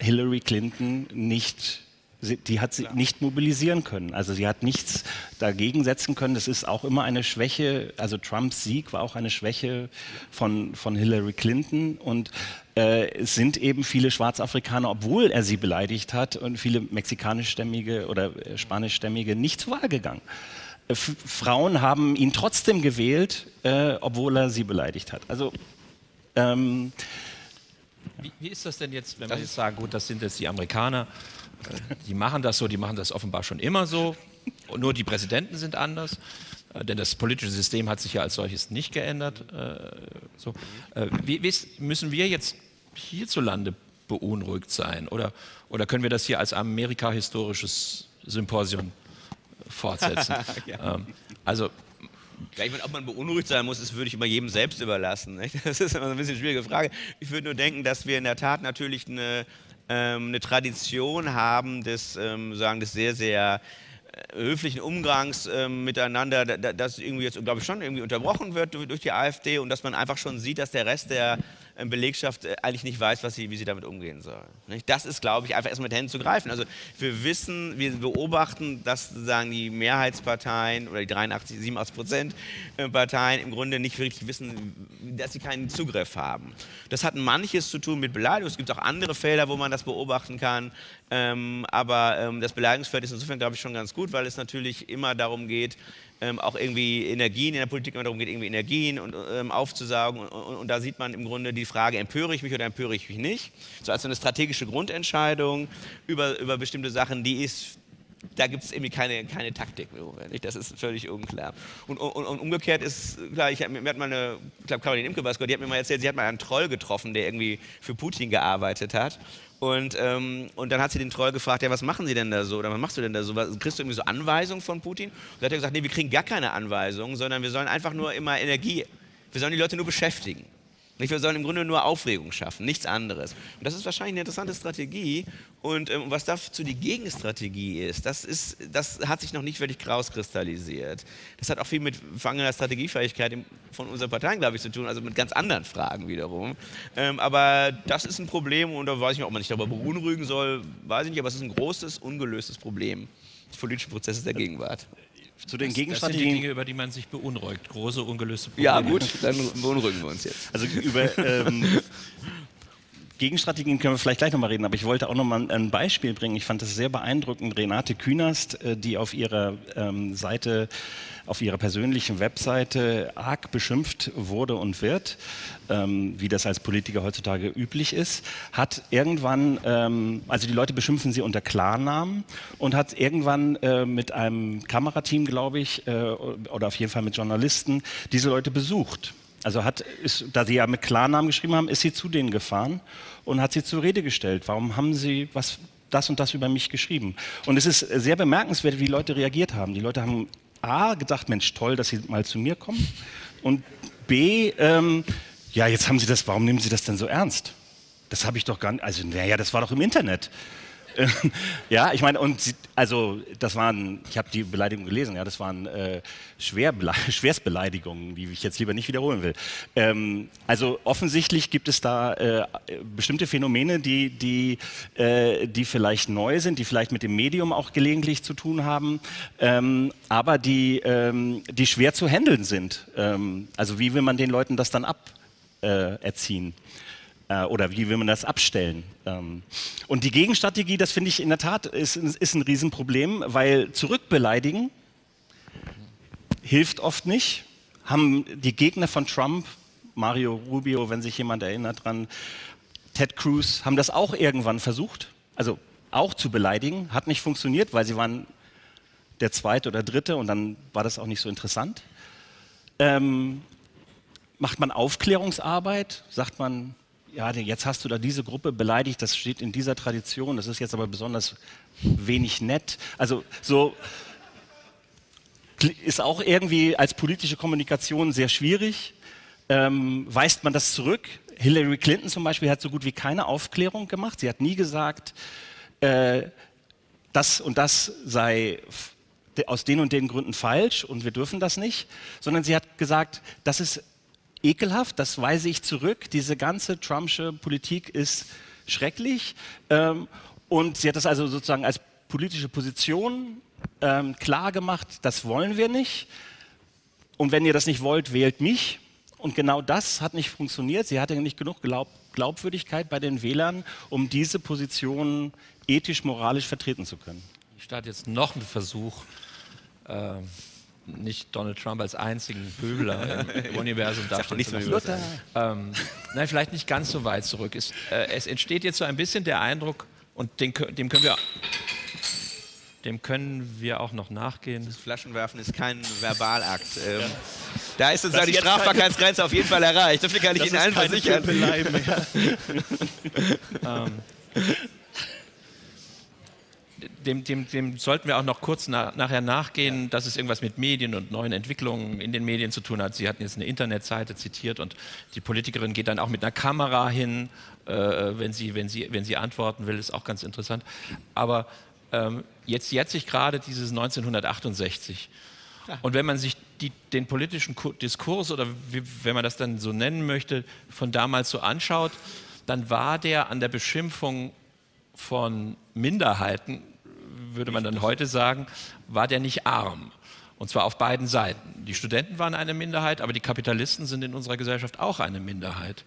Hillary Clinton nicht die hat sie nicht mobilisieren können. Also sie hat nichts dagegen setzen können. Das ist auch immer eine Schwäche. Also Trumps Sieg war auch eine Schwäche von, von Hillary Clinton. Und äh, es sind eben viele Schwarzafrikaner, obwohl er sie beleidigt hat, und viele mexikanischstämmige oder äh, spanischstämmige nicht zur Wahl gegangen. Äh, Frauen haben ihn trotzdem gewählt, äh, obwohl er sie beleidigt hat. Also ähm, wie, wie, ist das denn jetzt, wenn wir jetzt sagen, gut, das sind jetzt die Amerikaner, die machen das so, die machen das offenbar schon immer so. Nur die Präsidenten sind anders. Äh, denn das politische System hat sich ja als solches nicht geändert. Äh, so. Äh, wie, müssen wir jetzt hierzulande beunruhigt sein? Oder, oder können wir das hier als Amerika-historisches Symposium fortsetzen? [LAUGHS] ja. ähm, also ja, ich meine, ob man beunruhigt sein muss, das würde ich immer jedem selbst überlassen. Nicht? Das ist immer so ein bisschen eine schwierige Frage. Ich würde nur denken, dass wir in der Tat natürlich eine ähm, eine Tradition haben des, ähm, sagen, des sehr, sehr äh, höflichen Umgangs ähm, miteinander, das irgendwie jetzt, glaube ich, schon irgendwie unterbrochen wird durch die AfD und dass man einfach schon sieht, dass der Rest der Belegschaft äh, eigentlich nicht weiß, was sie, wie sie damit umgehen soll. Das ist, glaube ich, einfach erstmal mit Händen zu greifen. Also wir wissen, wir beobachten, dass sozusagen die Mehrheitsparteien oder die 83, 87 Prozent äh, Parteien im Grunde nicht wirklich wissen, dass sie keinen Zugriff haben. Das hat manches zu tun mit Beleidigung. Es gibt auch andere Felder, wo man das beobachten kann. Ähm, aber ähm, das Beleidigungsfeld ist insofern, glaube ich, schon ganz gut, weil es natürlich immer darum geht, ähm, auch irgendwie Energien in der Politik immer darum geht, irgendwie Energien und, ähm, aufzusaugen. Und, und, und, da sieht man im Grunde die Frage, empöre ich mich oder empöre ich mich nicht? So als eine strategische Grundentscheidung über, über bestimmte Sachen, die ist da gibt es irgendwie keine, keine Taktik. Das ist völlig unklar. Und, und, und umgekehrt ist, klar, ich, mir hat mal eine, ich glaube, Caroline Imke war die hat mir mal erzählt, sie hat mal einen Troll getroffen, der irgendwie für Putin gearbeitet hat. Und, ähm, und dann hat sie den Troll gefragt, ja, was machen Sie denn da so? Oder was machst du denn da so? Was, kriegst du irgendwie so Anweisungen von Putin? Und dann hat er gesagt, nee, wir kriegen gar keine Anweisungen, sondern wir sollen einfach nur immer Energie Wir sollen die Leute nur beschäftigen. Wir sollen im Grunde nur Aufregung schaffen, nichts anderes. Und das ist wahrscheinlich eine interessante Strategie. Und ähm, was dazu die Gegenstrategie ist, das, ist, das hat sich noch nicht wirklich rauskristallisiert. Das hat auch viel mit mangelnder Strategiefähigkeit von unseren Parteien, glaube ich, zu tun, also mit ganz anderen Fragen wiederum. Ähm, aber das ist ein Problem und da weiß ich nicht, ob man sich darüber beunruhigen soll, weiß ich nicht, aber es ist ein großes, ungelöstes Problem des politischen Prozesses der Gegenwart zu den Gegenstrategien. Das sind die Dinge, über die man sich beunruhigt. Große, ungelöste Probleme. Ja, gut, dann [LAUGHS] beunruhigen wir uns jetzt. Also über ähm, [LAUGHS] Gegenstrategien können wir vielleicht gleich nochmal reden, aber ich wollte auch nochmal ein Beispiel bringen. Ich fand das sehr beeindruckend. Renate Künast, äh, die auf ihrer ähm, Seite auf ihrer persönlichen Webseite arg beschimpft wurde und wird, ähm, wie das als Politiker heutzutage üblich ist, hat irgendwann, ähm, also die Leute beschimpfen sie unter Klarnamen und hat irgendwann äh, mit einem Kamerateam, glaube ich, äh, oder auf jeden Fall mit Journalisten, diese Leute besucht. Also hat, ist, da sie ja mit Klarnamen geschrieben haben, ist sie zu denen gefahren und hat sie zur Rede gestellt. Warum haben sie was das und das über mich geschrieben? Und es ist sehr bemerkenswert, wie Leute reagiert haben. Die Leute haben A, gedacht, Mensch, toll, dass Sie mal zu mir kommen. Und B, ähm, ja, jetzt haben Sie das, warum nehmen Sie das denn so ernst? Das habe ich doch gar nicht, also naja, das war doch im Internet. [LAUGHS] ja, ich meine, und sie, also das waren, ich habe die Beleidigung gelesen, ja, das waren äh, [LAUGHS] Schwerstbeleidigungen, die ich jetzt lieber nicht wiederholen will. Ähm, also offensichtlich gibt es da äh, bestimmte Phänomene, die, die, äh, die vielleicht neu sind, die vielleicht mit dem Medium auch gelegentlich zu tun haben, ähm, aber die, ähm, die schwer zu handeln sind. Ähm, also wie will man den Leuten das dann aberziehen? Äh, äh, oder wie will man das abstellen? Ähm, und die Gegenstrategie, das finde ich in der Tat, ist, ist ein Riesenproblem, weil zurückbeleidigen hilft oft nicht. Haben die Gegner von Trump, Mario Rubio, wenn sich jemand erinnert dran, Ted Cruz, haben das auch irgendwann versucht, also auch zu beleidigen, hat nicht funktioniert, weil sie waren der zweite oder dritte und dann war das auch nicht so interessant. Ähm, macht man Aufklärungsarbeit? Sagt man, ja, jetzt hast du da diese Gruppe beleidigt, das steht in dieser Tradition, das ist jetzt aber besonders wenig nett. Also so ist auch irgendwie als politische Kommunikation sehr schwierig. Ähm, weist man das zurück? Hillary Clinton zum Beispiel hat so gut wie keine Aufklärung gemacht. Sie hat nie gesagt, äh, das und das sei aus den und den Gründen falsch und wir dürfen das nicht, sondern sie hat gesagt, das ist ekelhaft, das weise ich zurück. Diese ganze Trumpsche Politik ist schrecklich. Ähm, und sie hat das also sozusagen als politische Position ähm, klar gemacht, das wollen wir nicht. Und wenn ihr das nicht wollt, wählt mich. Und genau das hat nicht funktioniert. Sie hatte nicht genug Glaub Glaubwürdigkeit bei den Wählern, um diese Position ethisch, moralisch vertreten zu können. Ich starte jetzt noch einen Versuch, äh, nicht Donald Trump als einzigen Pöbler im [LAUGHS] Universum darstellen zu lassen. Ähm, nein, vielleicht nicht ganz so weit zurück. Es, äh, es entsteht jetzt so ein bisschen der Eindruck, und den, dem können wir dem können wir auch noch nachgehen. Das Flaschenwerfen ist kein Verbalakt. Ähm, ja. Da ist sozusagen die Strafbarkeitsgrenze auf jeden Fall erreicht. Dafür kann ich Ihnen allen versichern. ähm, dem, dem, dem, sollten wir auch noch kurz na, nachher nachgehen, ja. dass es irgendwas mit Medien und neuen Entwicklungen in den Medien zu tun hat. Sie hatten jetzt eine Internetseite zitiert und die Politikerin geht dann auch mit einer Kamera hin, äh, wenn, sie, wenn, sie, wenn sie antworten will, ist auch ganz interessant. Aber ähm, jetzt jetzt sich gerade dieses 1968. Ja. Und wenn man sich die, den politischen Diskurs oder wie, wenn man das dann so nennen möchte, von damals so anschaut, dann war der an der Beschimpfung von Minderheiten würde man dann heute sagen, war der nicht arm. Und zwar auf beiden Seiten. Die Studenten waren eine Minderheit, aber die Kapitalisten sind in unserer Gesellschaft auch eine Minderheit.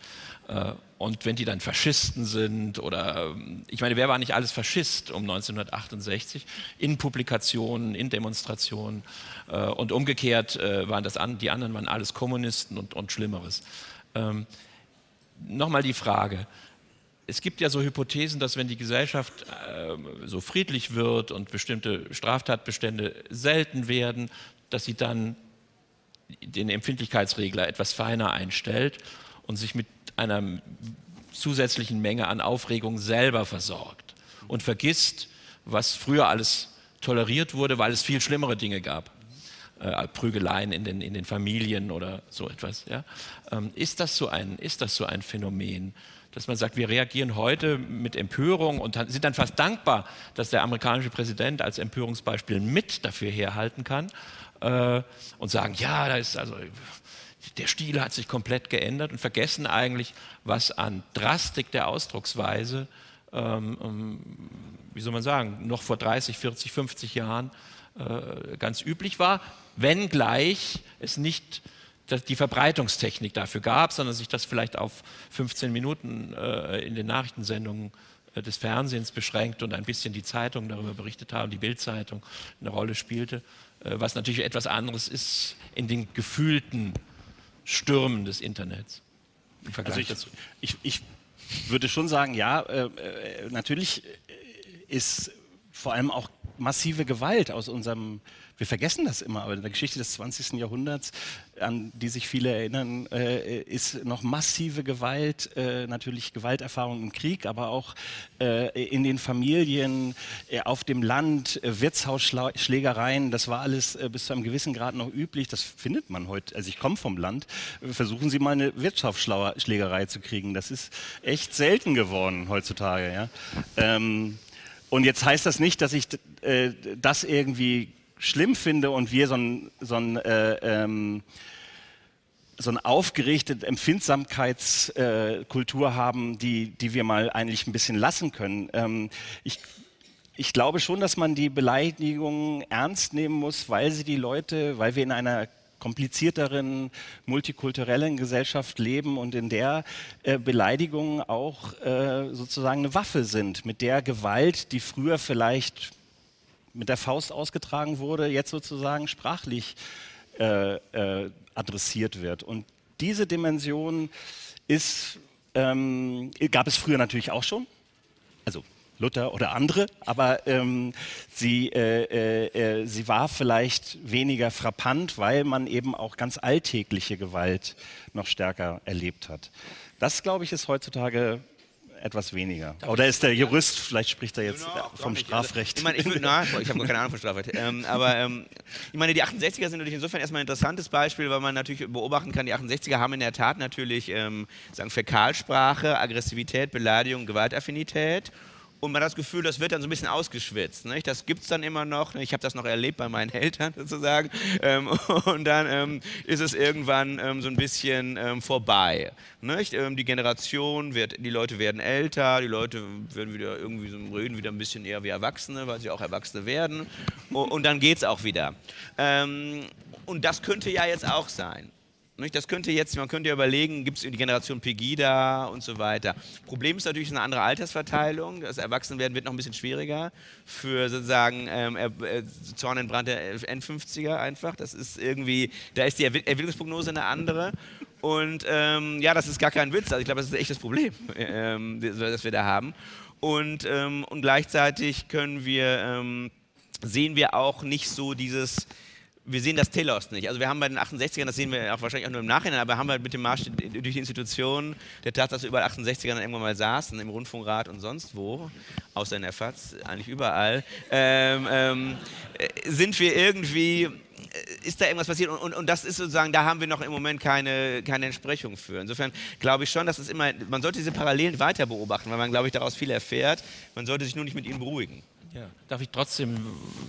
Äh, und wenn die dann Faschisten sind oder, ähm, ich meine, wer war nicht alles Faschist um 1968? In Publikationen, in Demonstrationen. Äh, und umgekehrt äh, waren das die anderen waren alles Kommunisten und, und Schlimmeres. Ähm, Nochmal die Frage, es gibt ja so Hypothesen, dass wenn die Gesellschaft äh, so friedlich wird und bestimmte Straftatbestände selten werden, dass sie dann den Empfindlichkeitsregler etwas feiner einstellt und sich mit einer zusätzlichen Menge an Aufregung selber versorgt und vergisst, was früher alles toleriert wurde, weil es viel schlimmere Dinge gab. äh, Prügeleien in den, in den Familien oder so etwas. Ja? Ähm, ist, das so ein, ist das so ein Phänomen? Dass man sagt, wir reagieren heute mit Empörung und sind dann fast dankbar, dass der amerikanische Präsident als Empörungsbeispiel mit dafür herhalten kann äh, und sagen, ja, da ist also der Stil hat sich komplett geändert und vergessen eigentlich, was an Drastik der Ausdrucksweise, ähm, ähm wie soll man sagen, noch vor 30, 40, 50 Jahren äh, ganz üblich war, wenngleich es nicht die Verbreitungstechnik dafür gab, sondern sich das vielleicht auf 15 Minuten äh, in den Nachrichtensendungen äh, des Fernsehens beschränkt und ein bisschen die Zeitungen darüber berichtet haben, die Bildzeitung eine Rolle spielte, äh, was natürlich etwas anderes ist in den gefühlten Stürmen des Internets. Im Vergleich also ich, dazu. Ich, ich würde schon sagen, ja, äh, natürlich ist vor allem auch massive Gewalt aus unserem wir vergessen das immer, aber in der Geschichte des 20. Jahrhunderts, an die sich viele erinnern, äh, ist noch massive Gewalt, äh, natürlich Gewalterfahrung im Krieg, aber auch äh, in den Familien, äh, auf dem Land, äh, Wirtshausschlägereien, das war alles äh, bis zu einem gewissen Grad noch üblich. Das findet man heute. Also ich komme vom Land. Versuchen Sie mal eine Wirtschaftsschlägerei zu kriegen. Das ist echt selten geworden heutzutage. Ja? Ähm, und jetzt heißt das nicht, dass ich das irgendwie schlimm finde und wir so ein, so ein äh, ähm, so eine aufgerichtete Empfindsamkeitskultur äh, haben, die, die wir mal eigentlich ein bisschen lassen können. Ähm, ich, ich glaube schon, dass man die Beleidigungen ernst nehmen muss, weil sie die Leute, weil wir in einer komplizierteren, multikulturellen Gesellschaft leben und in der äh, Beleidigungen auch äh, sozusagen eine Waffe sind, mit der Gewalt, die früher vielleicht mit der Faust ausgetragen wurde, jetzt sozusagen sprachlich äh, äh, adressiert wird. Und diese Dimension ist, ähm, gab es früher natürlich auch schon, also Luther oder andere, aber ähm, sie, äh, äh, äh sie war vielleicht weniger frappant, weil man eben auch ganz alltägliche Gewalt noch stärker erlebt hat. Das, glaube ich, ist heutzutage etwas weniger. Oder ist der Jurist, vielleicht spricht er jetzt no, vom Strafrecht. Ich, meine, ich, [LAUGHS] na, ich habe keine Ahnung von Strafrecht. Ähm, aber ähm, ich meine, die 68er sind natürlich insofern erstmal ein interessantes Beispiel, weil man natürlich beobachten kann, die 68er haben in der Tat natürlich ähm, sagen Fäkalsprache, Aggressivität, Beleidigung, Gewaltaffinität und man hat das Gefühl, das wird dann so ein bisschen ausgeschwitzt. Nicht? Das gibt es dann immer noch. Ich habe das noch erlebt bei meinen [LAUGHS] Eltern sozusagen. Ähm, und dann ähm, ist es irgendwann ähm, so ein bisschen ähm, vorbei. Nicht? Ähm, die Generation wird, die Leute werden älter, die Leute werden wieder irgendwie so reden wieder ein bisschen eher wie Erwachsene, weil sie auch Erwachsene werden. Und, und dann geht es auch wieder. Ähm, und das könnte ja jetzt auch sein. Das könnte jetzt, man könnte ja überlegen, gibt es die Generation Pegida und so weiter. Problem ist natürlich eine andere Altersverteilung. Das Erwachsenwerden wird noch ein bisschen schwieriger für sozusagen ähm, äh, zornentbrannte N50er einfach. Das ist irgendwie, da ist die Entwicklungsprognose eine andere. Und ähm, ja, das ist gar kein Witz. Also ich glaube, das ist ein echtes Problem, [LAUGHS] ähm, das wir da haben. Und, ähm, und gleichzeitig können wir, ähm, sehen wir auch nicht so dieses wir sehen das Telos nicht. Also wir haben bei den 68ern, das sehen wir auch wahrscheinlich auch nur im Nachhinein, aber haben wir mit dem Marsch durch die Institutionen, der Tat, dass wir überall 68ern dann irgendwann mal saßen, im Rundfunkrat und sonst wo, außer in der FAZ, eigentlich überall, ähm, ähm, sind wir irgendwie, äh, ist da irgendwas passiert und, und, und, das ist sozusagen, da haben wir noch im Moment keine, keine Entsprechung für. Insofern glaube ich schon, dass es immer, man sollte diese Parallelen weiter beobachten, weil man, glaube ich, daraus viel erfährt. Man sollte sich nur nicht mit ihnen beruhigen. Ja. Darf ich trotzdem,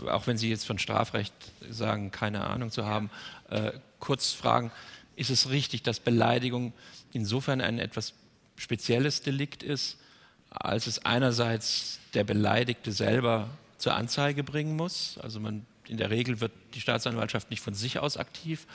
auch wenn Sie jetzt von Strafrecht sagen, keine Ahnung zu haben, äh, kurz fragen, ist es richtig, dass Beleidigung insofern ein etwas spezielles Delikt ist, als es einerseits der Beleidigte selber zur Anzeige bringen muss, also man, in der Regel wird die Staatsanwaltschaft nicht von sich aus aktiv,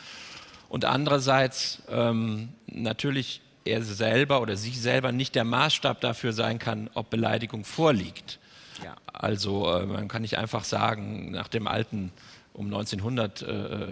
und andererseits ähm, natürlich er selber oder sie selber nicht der Maßstab dafür sein kann, ob Beleidigung vorliegt. Ja. Also äh, man kann nicht einfach sagen, nach dem alten um 1900 äh,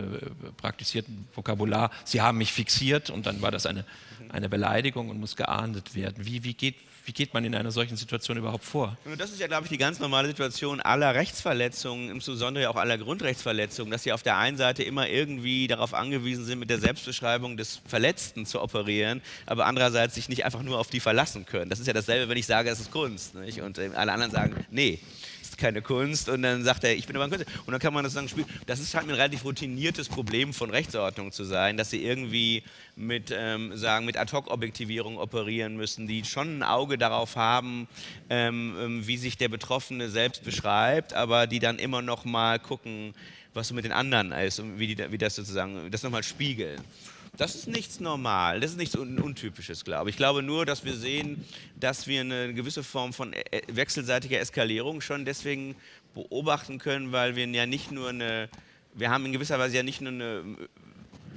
praktizierten Vokabular, Sie haben mich fixiert und dann war das eine, eine Beleidigung und muss geahndet werden. Wie, wie, geht, wie geht man in einer solchen Situation überhaupt vor? Das ist ja, glaube ich, die ganz normale Situation aller Rechtsverletzungen, insbesondere auch aller Grundrechtsverletzungen, dass sie auf der einen Seite immer irgendwie darauf angewiesen sind, mit der Selbstbeschreibung des Verletzten zu operieren, aber andererseits sich nicht einfach nur auf die verlassen können. Das ist ja dasselbe, wenn ich sage, es ist Kunst. Nicht? Und äh, alle anderen sagen, nee keine Kunst. Und dann sagt er, ich bin aber ein Künstler. Und dann kann man das sagen, spielen. Das ist halt ein relativ routiniertes Problem von Rechtsordnung zu sein, dass sie irgendwie mit, ähm, sagen, mit Ad-Hoc-Objektivierung operieren müssen, die schon ein Auge darauf haben, ähm, ähm wie sich der Betroffene selbst beschreibt, aber die dann immer noch mal gucken, was so mit den anderen ist und wie, die, wie das sozusagen, das nochmal spiegeln. Das ist nichts normal, das ist nichts Untypisches, glaube ich. Ich glaube nur, dass wir sehen, dass wir eine gewisse Form von äh, äh, wechselseitiger Eskalierung schon deswegen beobachten können, weil wir ja nicht nur eine, wir haben in gewisser Weise ja nicht nur eine,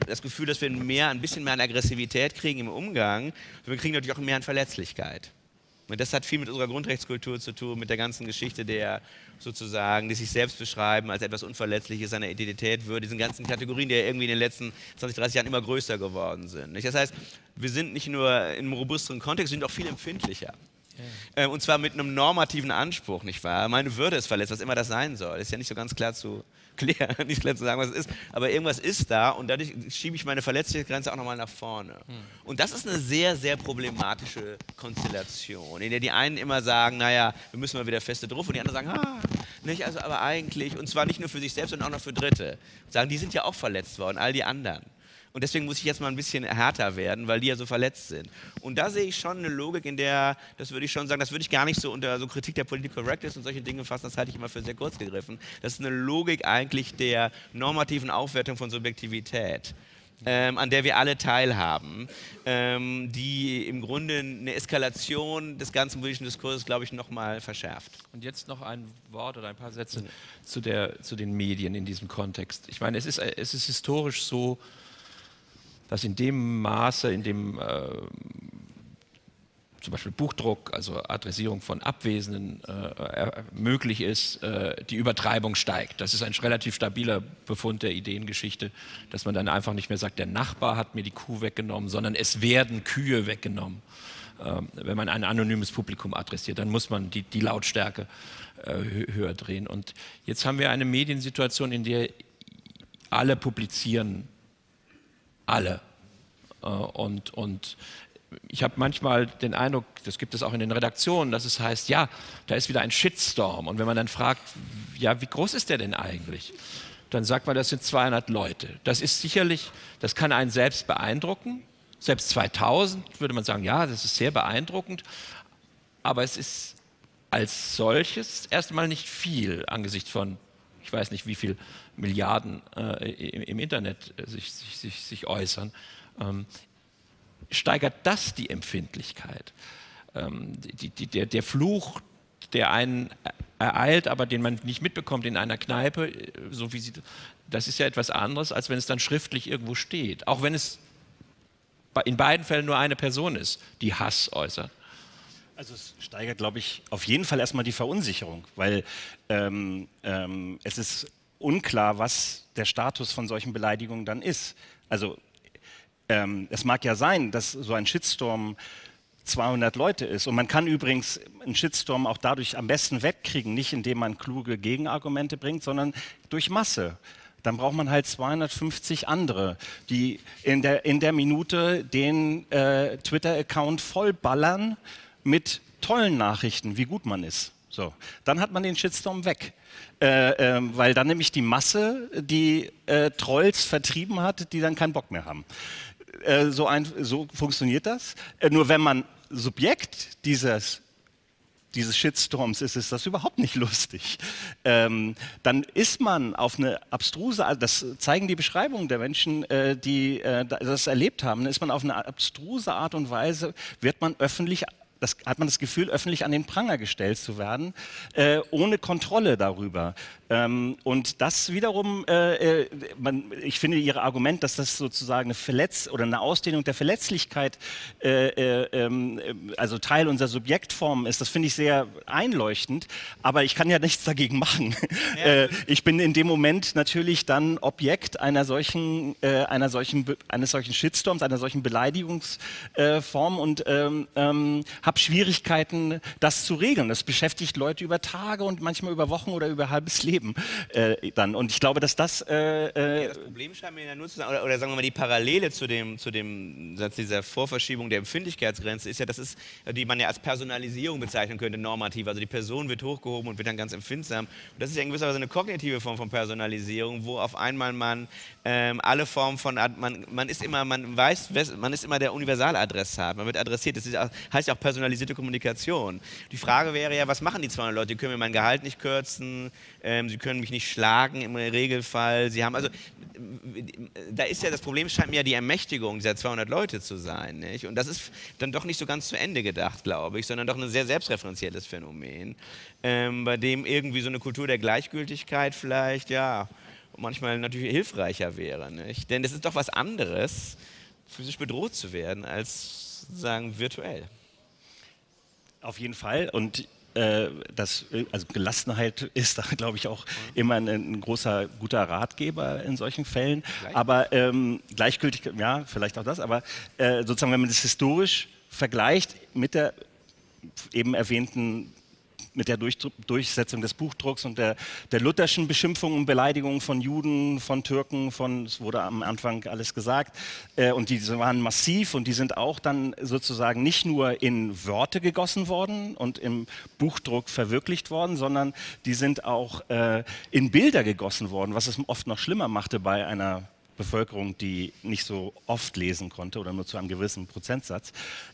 das Gefühl, dass wir mehr, ein bisschen mehr an Aggressivität kriegen im Umgang, wir kriegen natürlich auch mehr an Verletzlichkeit. Und das hat viel mit unserer Grundrechtskultur zu tun, mit der ganzen Geschichte der sozusagen, die sich selbst beschreiben als etwas Unverletzliches, seiner Identität würde, diesen ganzen Kategorien, die ja irgendwie in den letzten 20, 30 Jahren immer größer geworden sind. Das heißt, wir sind nicht nur in einem robusteren Kontext, wir sind auch viel empfindlicher. Ja. Ähm, und zwar mit einem normativen Anspruch, nicht wahr? Meine Würde ist verletzt, was immer das sein soll. Ist ja nicht so ganz klar zu [LAUGHS] klären, nicht klar zu sagen, was es ist. Aber irgendwas ist da und dadurch schiebe ich meine Verletzlichkeitsgrenze auch nochmal nach vorne. Hm. Und das ist eine sehr, sehr problematische Konstellation, in der die einen immer sagen, naja, wir müssen mal wieder feste drauf und die anderen sagen, ah, nicht, also aber eigentlich, und zwar nicht nur für sich selbst, sondern auch noch für Dritte. Sagen, die sind ja auch verletzt worden, all die anderen. Und deswegen muss ich jetzt mal ein bisschen härter werden, weil die ja so verletzt sind. Und da sehe ich schon eine Logik, in der, das würde ich schon sagen, das würde ich gar nicht so unter so Kritik der Political Correctness und solche Dinge fassen, das halte ich immer für sehr kurz gegriffen. Das ist eine Logik eigentlich der normativen Aufwertung von Subjektivität. Ähm, an der wir alle teilhaben, ähm, die im Grunde eine Eskalation des ganzen politischen Diskurses, glaube ich, nochmal verschärft. Und jetzt noch ein Wort oder ein paar Sätze zu, der, zu den Medien in diesem Kontext. Ich meine, es ist, es ist historisch so, dass in dem Maße, in dem äh, zum Beispiel Buchdruck, also Adressierung von Abwesenden äh, möglich ist, äh, die Übertreibung steigt. Das ist ein relativ stabiler Befund der Ideengeschichte, dass man dann einfach nicht mehr sagt, der Nachbar hat mir die Kuh weggenommen, sondern es werden Kühe weggenommen. Ähm, wenn man ein anonymes Publikum adressiert, dann muss man die, die Lautstärke äh, höher drehen. Und jetzt haben wir eine Mediensituation, in der alle publizieren alle. Äh, und, und ich habe manchmal den Eindruck, das gibt es auch in den Redaktionen, dass es heißt, ja, da ist wieder ein Shitstorm. Und wenn man dann fragt, ja, wie groß ist der denn eigentlich? Dann sagt man, das sind 200 Leute. Das ist sicherlich, das kann einen selbst beeindrucken. Selbst 2000 würde man sagen, ja, das ist sehr beeindruckend. Aber es ist als solches erstmal nicht viel angesichts von, ich weiß nicht, wie viel Milliarden äh, im, im, Internet sich, sich, sich, sich äußern. Ähm, steigert das die Empfindlichkeit. Ähm, die, die, der, der Fluch, der einen ereilt, aber den man nicht mitbekommt in einer Kneipe, äh, so wie sie, das ist ja etwas anderes, als wenn es dann schriftlich irgendwo steht. Auch wenn es in beiden Fällen nur eine Person ist, die Hass äußert. Also es steigert, glaube ich, auf jeden Fall erstmal die Verunsicherung, weil ähm, ähm, es ist unklar, was der Status von solchen Beleidigungen dann ist. Also ähm, es mag ja sein, dass so ein Shitstorm 200 Leute ist. Und man kann übrigens einen Shitstorm auch dadurch am besten wegkriegen, nicht indem man kluge Gegenargumente bringt, sondern durch Masse. Dann braucht man halt 250 andere, die in der, in der Minute den äh, Twitter-Account vollballern mit tollen Nachrichten, wie gut man ist. So, dann hat man den Shitstorm weg. Äh, äh, weil dann nämlich die Masse die äh, Trolls vertrieben hat, die dann keinen Bock mehr haben. Äh, so, ein, so, funktioniert das. Äh, nur wenn man Subjekt dieses dieses Shitstorms ist, ist das überhaupt nicht [LAUGHS] lustig. Ähm, dann ist man auf eine abstruse, das zeigen die Beschreibungen der Menschen, äh, die äh, das erlebt haben, ist man auf eine abstruse Art und Weise, wird man öffentlich das, hat man das Gefühl, öffentlich an den Pranger gestellt zu werden, äh, ohne Kontrolle darüber. Ähm, und das wiederum, äh, äh, man, ich finde Ihr Argument, dass das sozusagen eine Verletz oder eine Ausdehnung der Verletzlichkeit, äh, äh, ähm, also Teil unserer Subjektform ist, das finde ich sehr einleuchtend. Aber ich kann ja nichts dagegen machen. Ja. Äh, ich bin in dem Moment natürlich dann Objekt einer solchen, einer solchen, eines solchen Shitstorms, einer solchen Beleidigungsform und ähm, ähm habe Schwierigkeiten, das zu regeln. Das beschäftigt Leute über Tage und manchmal über Wochen oder über halbes Leben äh, dann. Und ich glaube, dass das... Äh, äh ja, das Problem scheint mir ja nur zu sein, oder, oder, sagen wir mal, die Parallele zu dem, zu dem Satz dieser Vorverschiebung der Empfindlichkeitsgrenze ist ja, das ist, die man ja als Personalisierung bezeichnen könnte, normativ. Also die Person wird hochgehoben und wird dann ganz empfindsam. Und das ist ja in gewisser Weise eine kognitive Form von Personalisierung, wo auf einmal man ähm, alle Formen von, man, man ist immer, man weiß, man ist immer der Universaladressat, man wird adressiert. Das ist, heißt ja auch personalisierte Kommunikation. Die Frage wäre ja, was machen die 200 Leute? Die können mir mein Gehalt nicht kürzen, ähm, sie können mich nicht schlagen im Regelfall. Sie haben also, da ist ja das Problem, scheint mir ja die Ermächtigung dieser 200 Leute zu sein. Nicht? Und das ist dann doch nicht so ganz zu Ende gedacht, glaube ich, sondern doch ein sehr selbstreferenzielles Phänomen, ähm, bei dem irgendwie so eine Kultur der Gleichgültigkeit vielleicht, ja, manchmal natürlich hilfreicher wäre. Nicht? Denn es ist doch was anderes, physisch bedroht zu werden, als sagen virtuell. Auf jeden Fall. Und äh, das, also Gelassenheit [LAUGHS] ist da, glaube ich, auch immer ein, ein, großer, guter Ratgeber in solchen Fällen. Aber ähm, gleichgültig, ja, vielleicht auch das, aber äh, sozusagen, wenn man das historisch vergleicht mit der eben erwähnten mit der Durch Durchsetzung des Buchdrucks und der, der lutherschen Beschimpfung und Beleidigung von Juden, von Türken, von, es wurde am Anfang alles gesagt, äh, und die waren massiv und die sind auch dann sozusagen nicht nur in Worte gegossen worden und im Buchdruck verwirklicht worden, sondern die sind auch äh, in Bilder gegossen worden, was es oft noch schlimmer machte bei einer Bevölkerung, die nicht so oft lesen konnte oder nur zu einem gewissen Prozentsatz.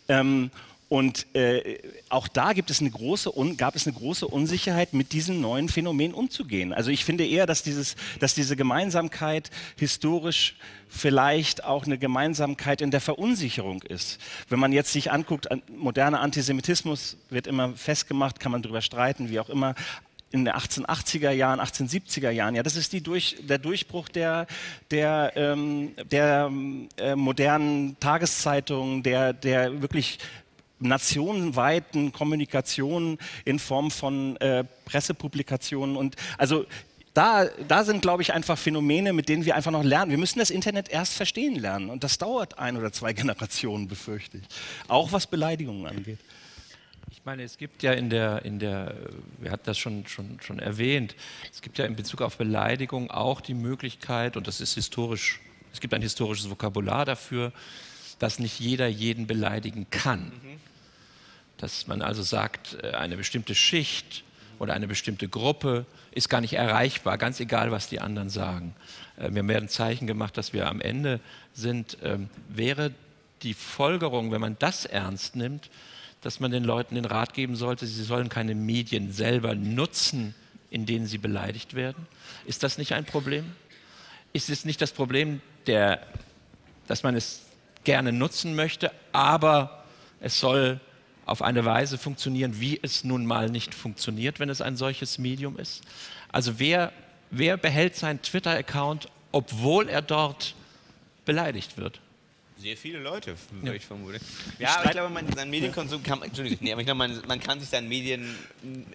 Ähm, und äh, auch da gibt es eine große, gab es eine große Unsicherheit, mit diesem neuen Phänomen umzugehen. Also ich finde eher, dass, dieses, dass diese Gemeinsamkeit historisch vielleicht auch eine Gemeinsamkeit in der Verunsicherung ist. Wenn man jetzt sich anguckt, moderner Antisemitismus wird immer festgemacht, kann man darüber streiten, wie auch immer in den 1880er Jahren, 1870er Jahren. Ja, das ist Durch, der Durchbruch der, der, ähm, der äh, modernen Tageszeitungen, der, der wirklich nationenweiten Kommunikation in Form von äh, Pressepublikationen und also da, da sind, glaube ich, einfach Phänomene, mit denen wir einfach noch lernen. Wir müssen das Internet erst verstehen lernen. Und das dauert ein oder zwei [LAUGHS] Generationen, befürchte ich. Auch was Beleidigungen angeht. Ich meine, es gibt ja in der, in der wir hatten das schon, schon, schon erwähnt, es gibt ja in Bezug auf Beleidigung auch die Möglichkeit, und das ist historisch, es gibt ein historisches Vokabular dafür, dass nicht jeder jeden beleidigen kann. Mhm. Dass man also sagt, äh, eine bestimmte Schicht oder eine bestimmte Gruppe ist gar nicht erreichbar, ganz egal, was die anderen sagen. Äh, wir werden Zeichen gemacht, dass wir am Ende sind. Ähm, wäre die Folgerung, wenn man das ernst nimmt, dass man den Leuten den Rat geben sollte, sie sollen keine Medien selber nutzen, in denen sie beleidigt werden? Ist das nicht ein Problem? Ist es nicht das Problem, der, dass man es gerne nutzen möchte, aber es soll auf eine Weise funktionieren, wie es nun mal nicht funktioniert, wenn es ein solches Medium ist. Also wer, wer behält seinen Twitter-Account, obwohl er dort beleidigt wird? Sehr viele Leute, würde ja. ich vermuten. Ja, aber ich glaube, man, sein Medienkonsum kann, Entschuldigung, nee, aber ich glaube, man, man, kann sich seinen Medien,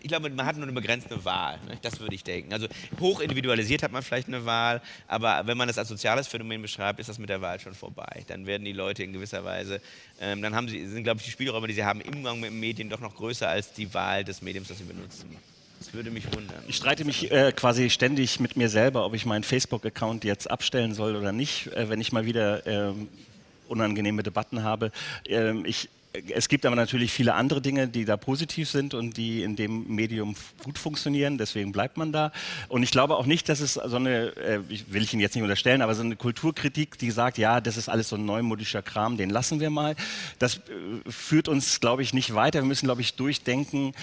ich glaube, man hat nur eine begrenzte Wahl. Ne? Das würde ich denken. Also hoch individualisiert hat man vielleicht eine Wahl, aber wenn man das als soziales Phänomen beschreibt, ist das mit der Wahl schon vorbei. Dann werden die Leute in gewisser Weise, ähm, dann haben sie, sind, glaube ich, die Spielräume, die sie haben im Umgang mit den Medien doch noch größer als die Wahl des Mediums, das sie benutzen. Das würde mich wundern. Ich streite mich äh, quasi ständig mit mir selber, ob ich meinen Facebook-Account jetzt abstellen soll oder nicht, äh, wenn ich mal wieder ähm, unangenehme Debatten habe. Ähm, ich, es gibt aber natürlich viele andere Dinge, die da positiv sind und die in dem Medium gut funktionieren. Deswegen bleibt man da. Und ich glaube auch nicht, dass es so eine, äh, ich will ich Ihnen jetzt nicht unterstellen, aber so eine Kulturkritik, die sagt, ja, das ist alles so ein neumodischer Kram, den lassen wir mal. Das äh, führt uns, glaube ich, nicht weiter. Wir müssen, glaube ich, durchdenken,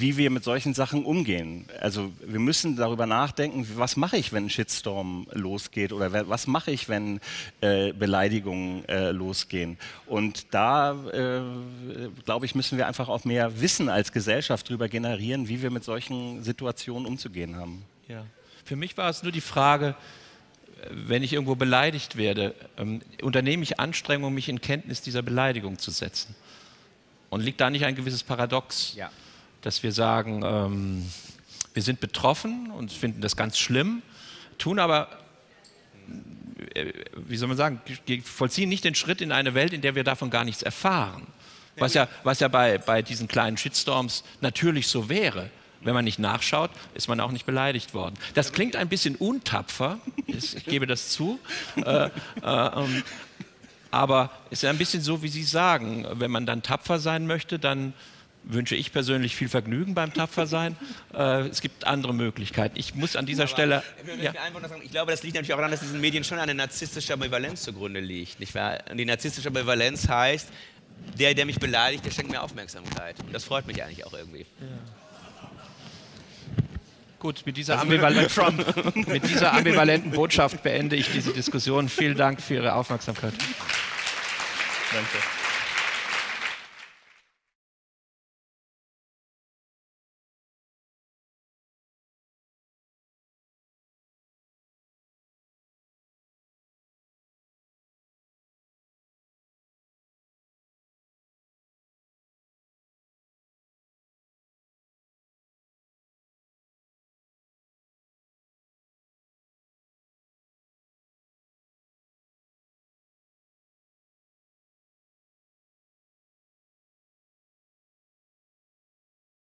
wie wir mit solchen Sachen umgehen. Also wir müssen darüber nachdenken, was mache ich, wenn ein Shitstorm losgeht oder was mache ich, wenn äh, Beleidigungen äh, losgehen. Und da, äh, glaube ich, müssen wir einfach auch mehr Wissen als Gesellschaft darüber generieren, wie wir mit solchen Situationen umzugehen haben. Ja. Für mich war es nur die Frage, wenn ich irgendwo beleidigt werde, ähm, unternehme ich Anstrengungen, mich in Kenntnis dieser Beleidigung zu setzen. Und liegt da nicht ein gewisses Paradox? Ja dass wir sagen, ähm, wir sind betroffen und finden das ganz schlimm, tun aber, äh, wie soll man sagen, vollziehen nicht den Schritt in eine Welt, in der wir davon gar nichts erfahren. Was ja, was ja bei, bei diesen kleinen Shitstorms natürlich so wäre. Wenn man nicht nachschaut, ist man auch nicht beleidigt worden. Das klingt ein bisschen untapfer, [LAUGHS] ich gebe das zu. Äh, äh, ähm, aber es ist ein bisschen so, wie Sie sagen. Wenn man dann tapfer sein möchte, dann wünsche ich persönlich viel Vergnügen beim Tapfersein. [LAUGHS] Äh, es gibt andere Möglichkeiten. Ich muss an dieser Aber, Stelle. Ja. Ich glaube, das liegt natürlich auch daran, dass diesen Medien schon eine narzisstische Ambivalenz zugrunde liegt. Nicht wahr? Und die narzisstische Ambivalenz heißt, der, der mich beleidigt, der schenkt mir Aufmerksamkeit. Und das freut mich eigentlich auch irgendwie. Ja. Gut, mit dieser, [LAUGHS] mit dieser ambivalenten Botschaft beende ich diese Diskussion. Vielen Dank für Ihre Aufmerksamkeit. Danke.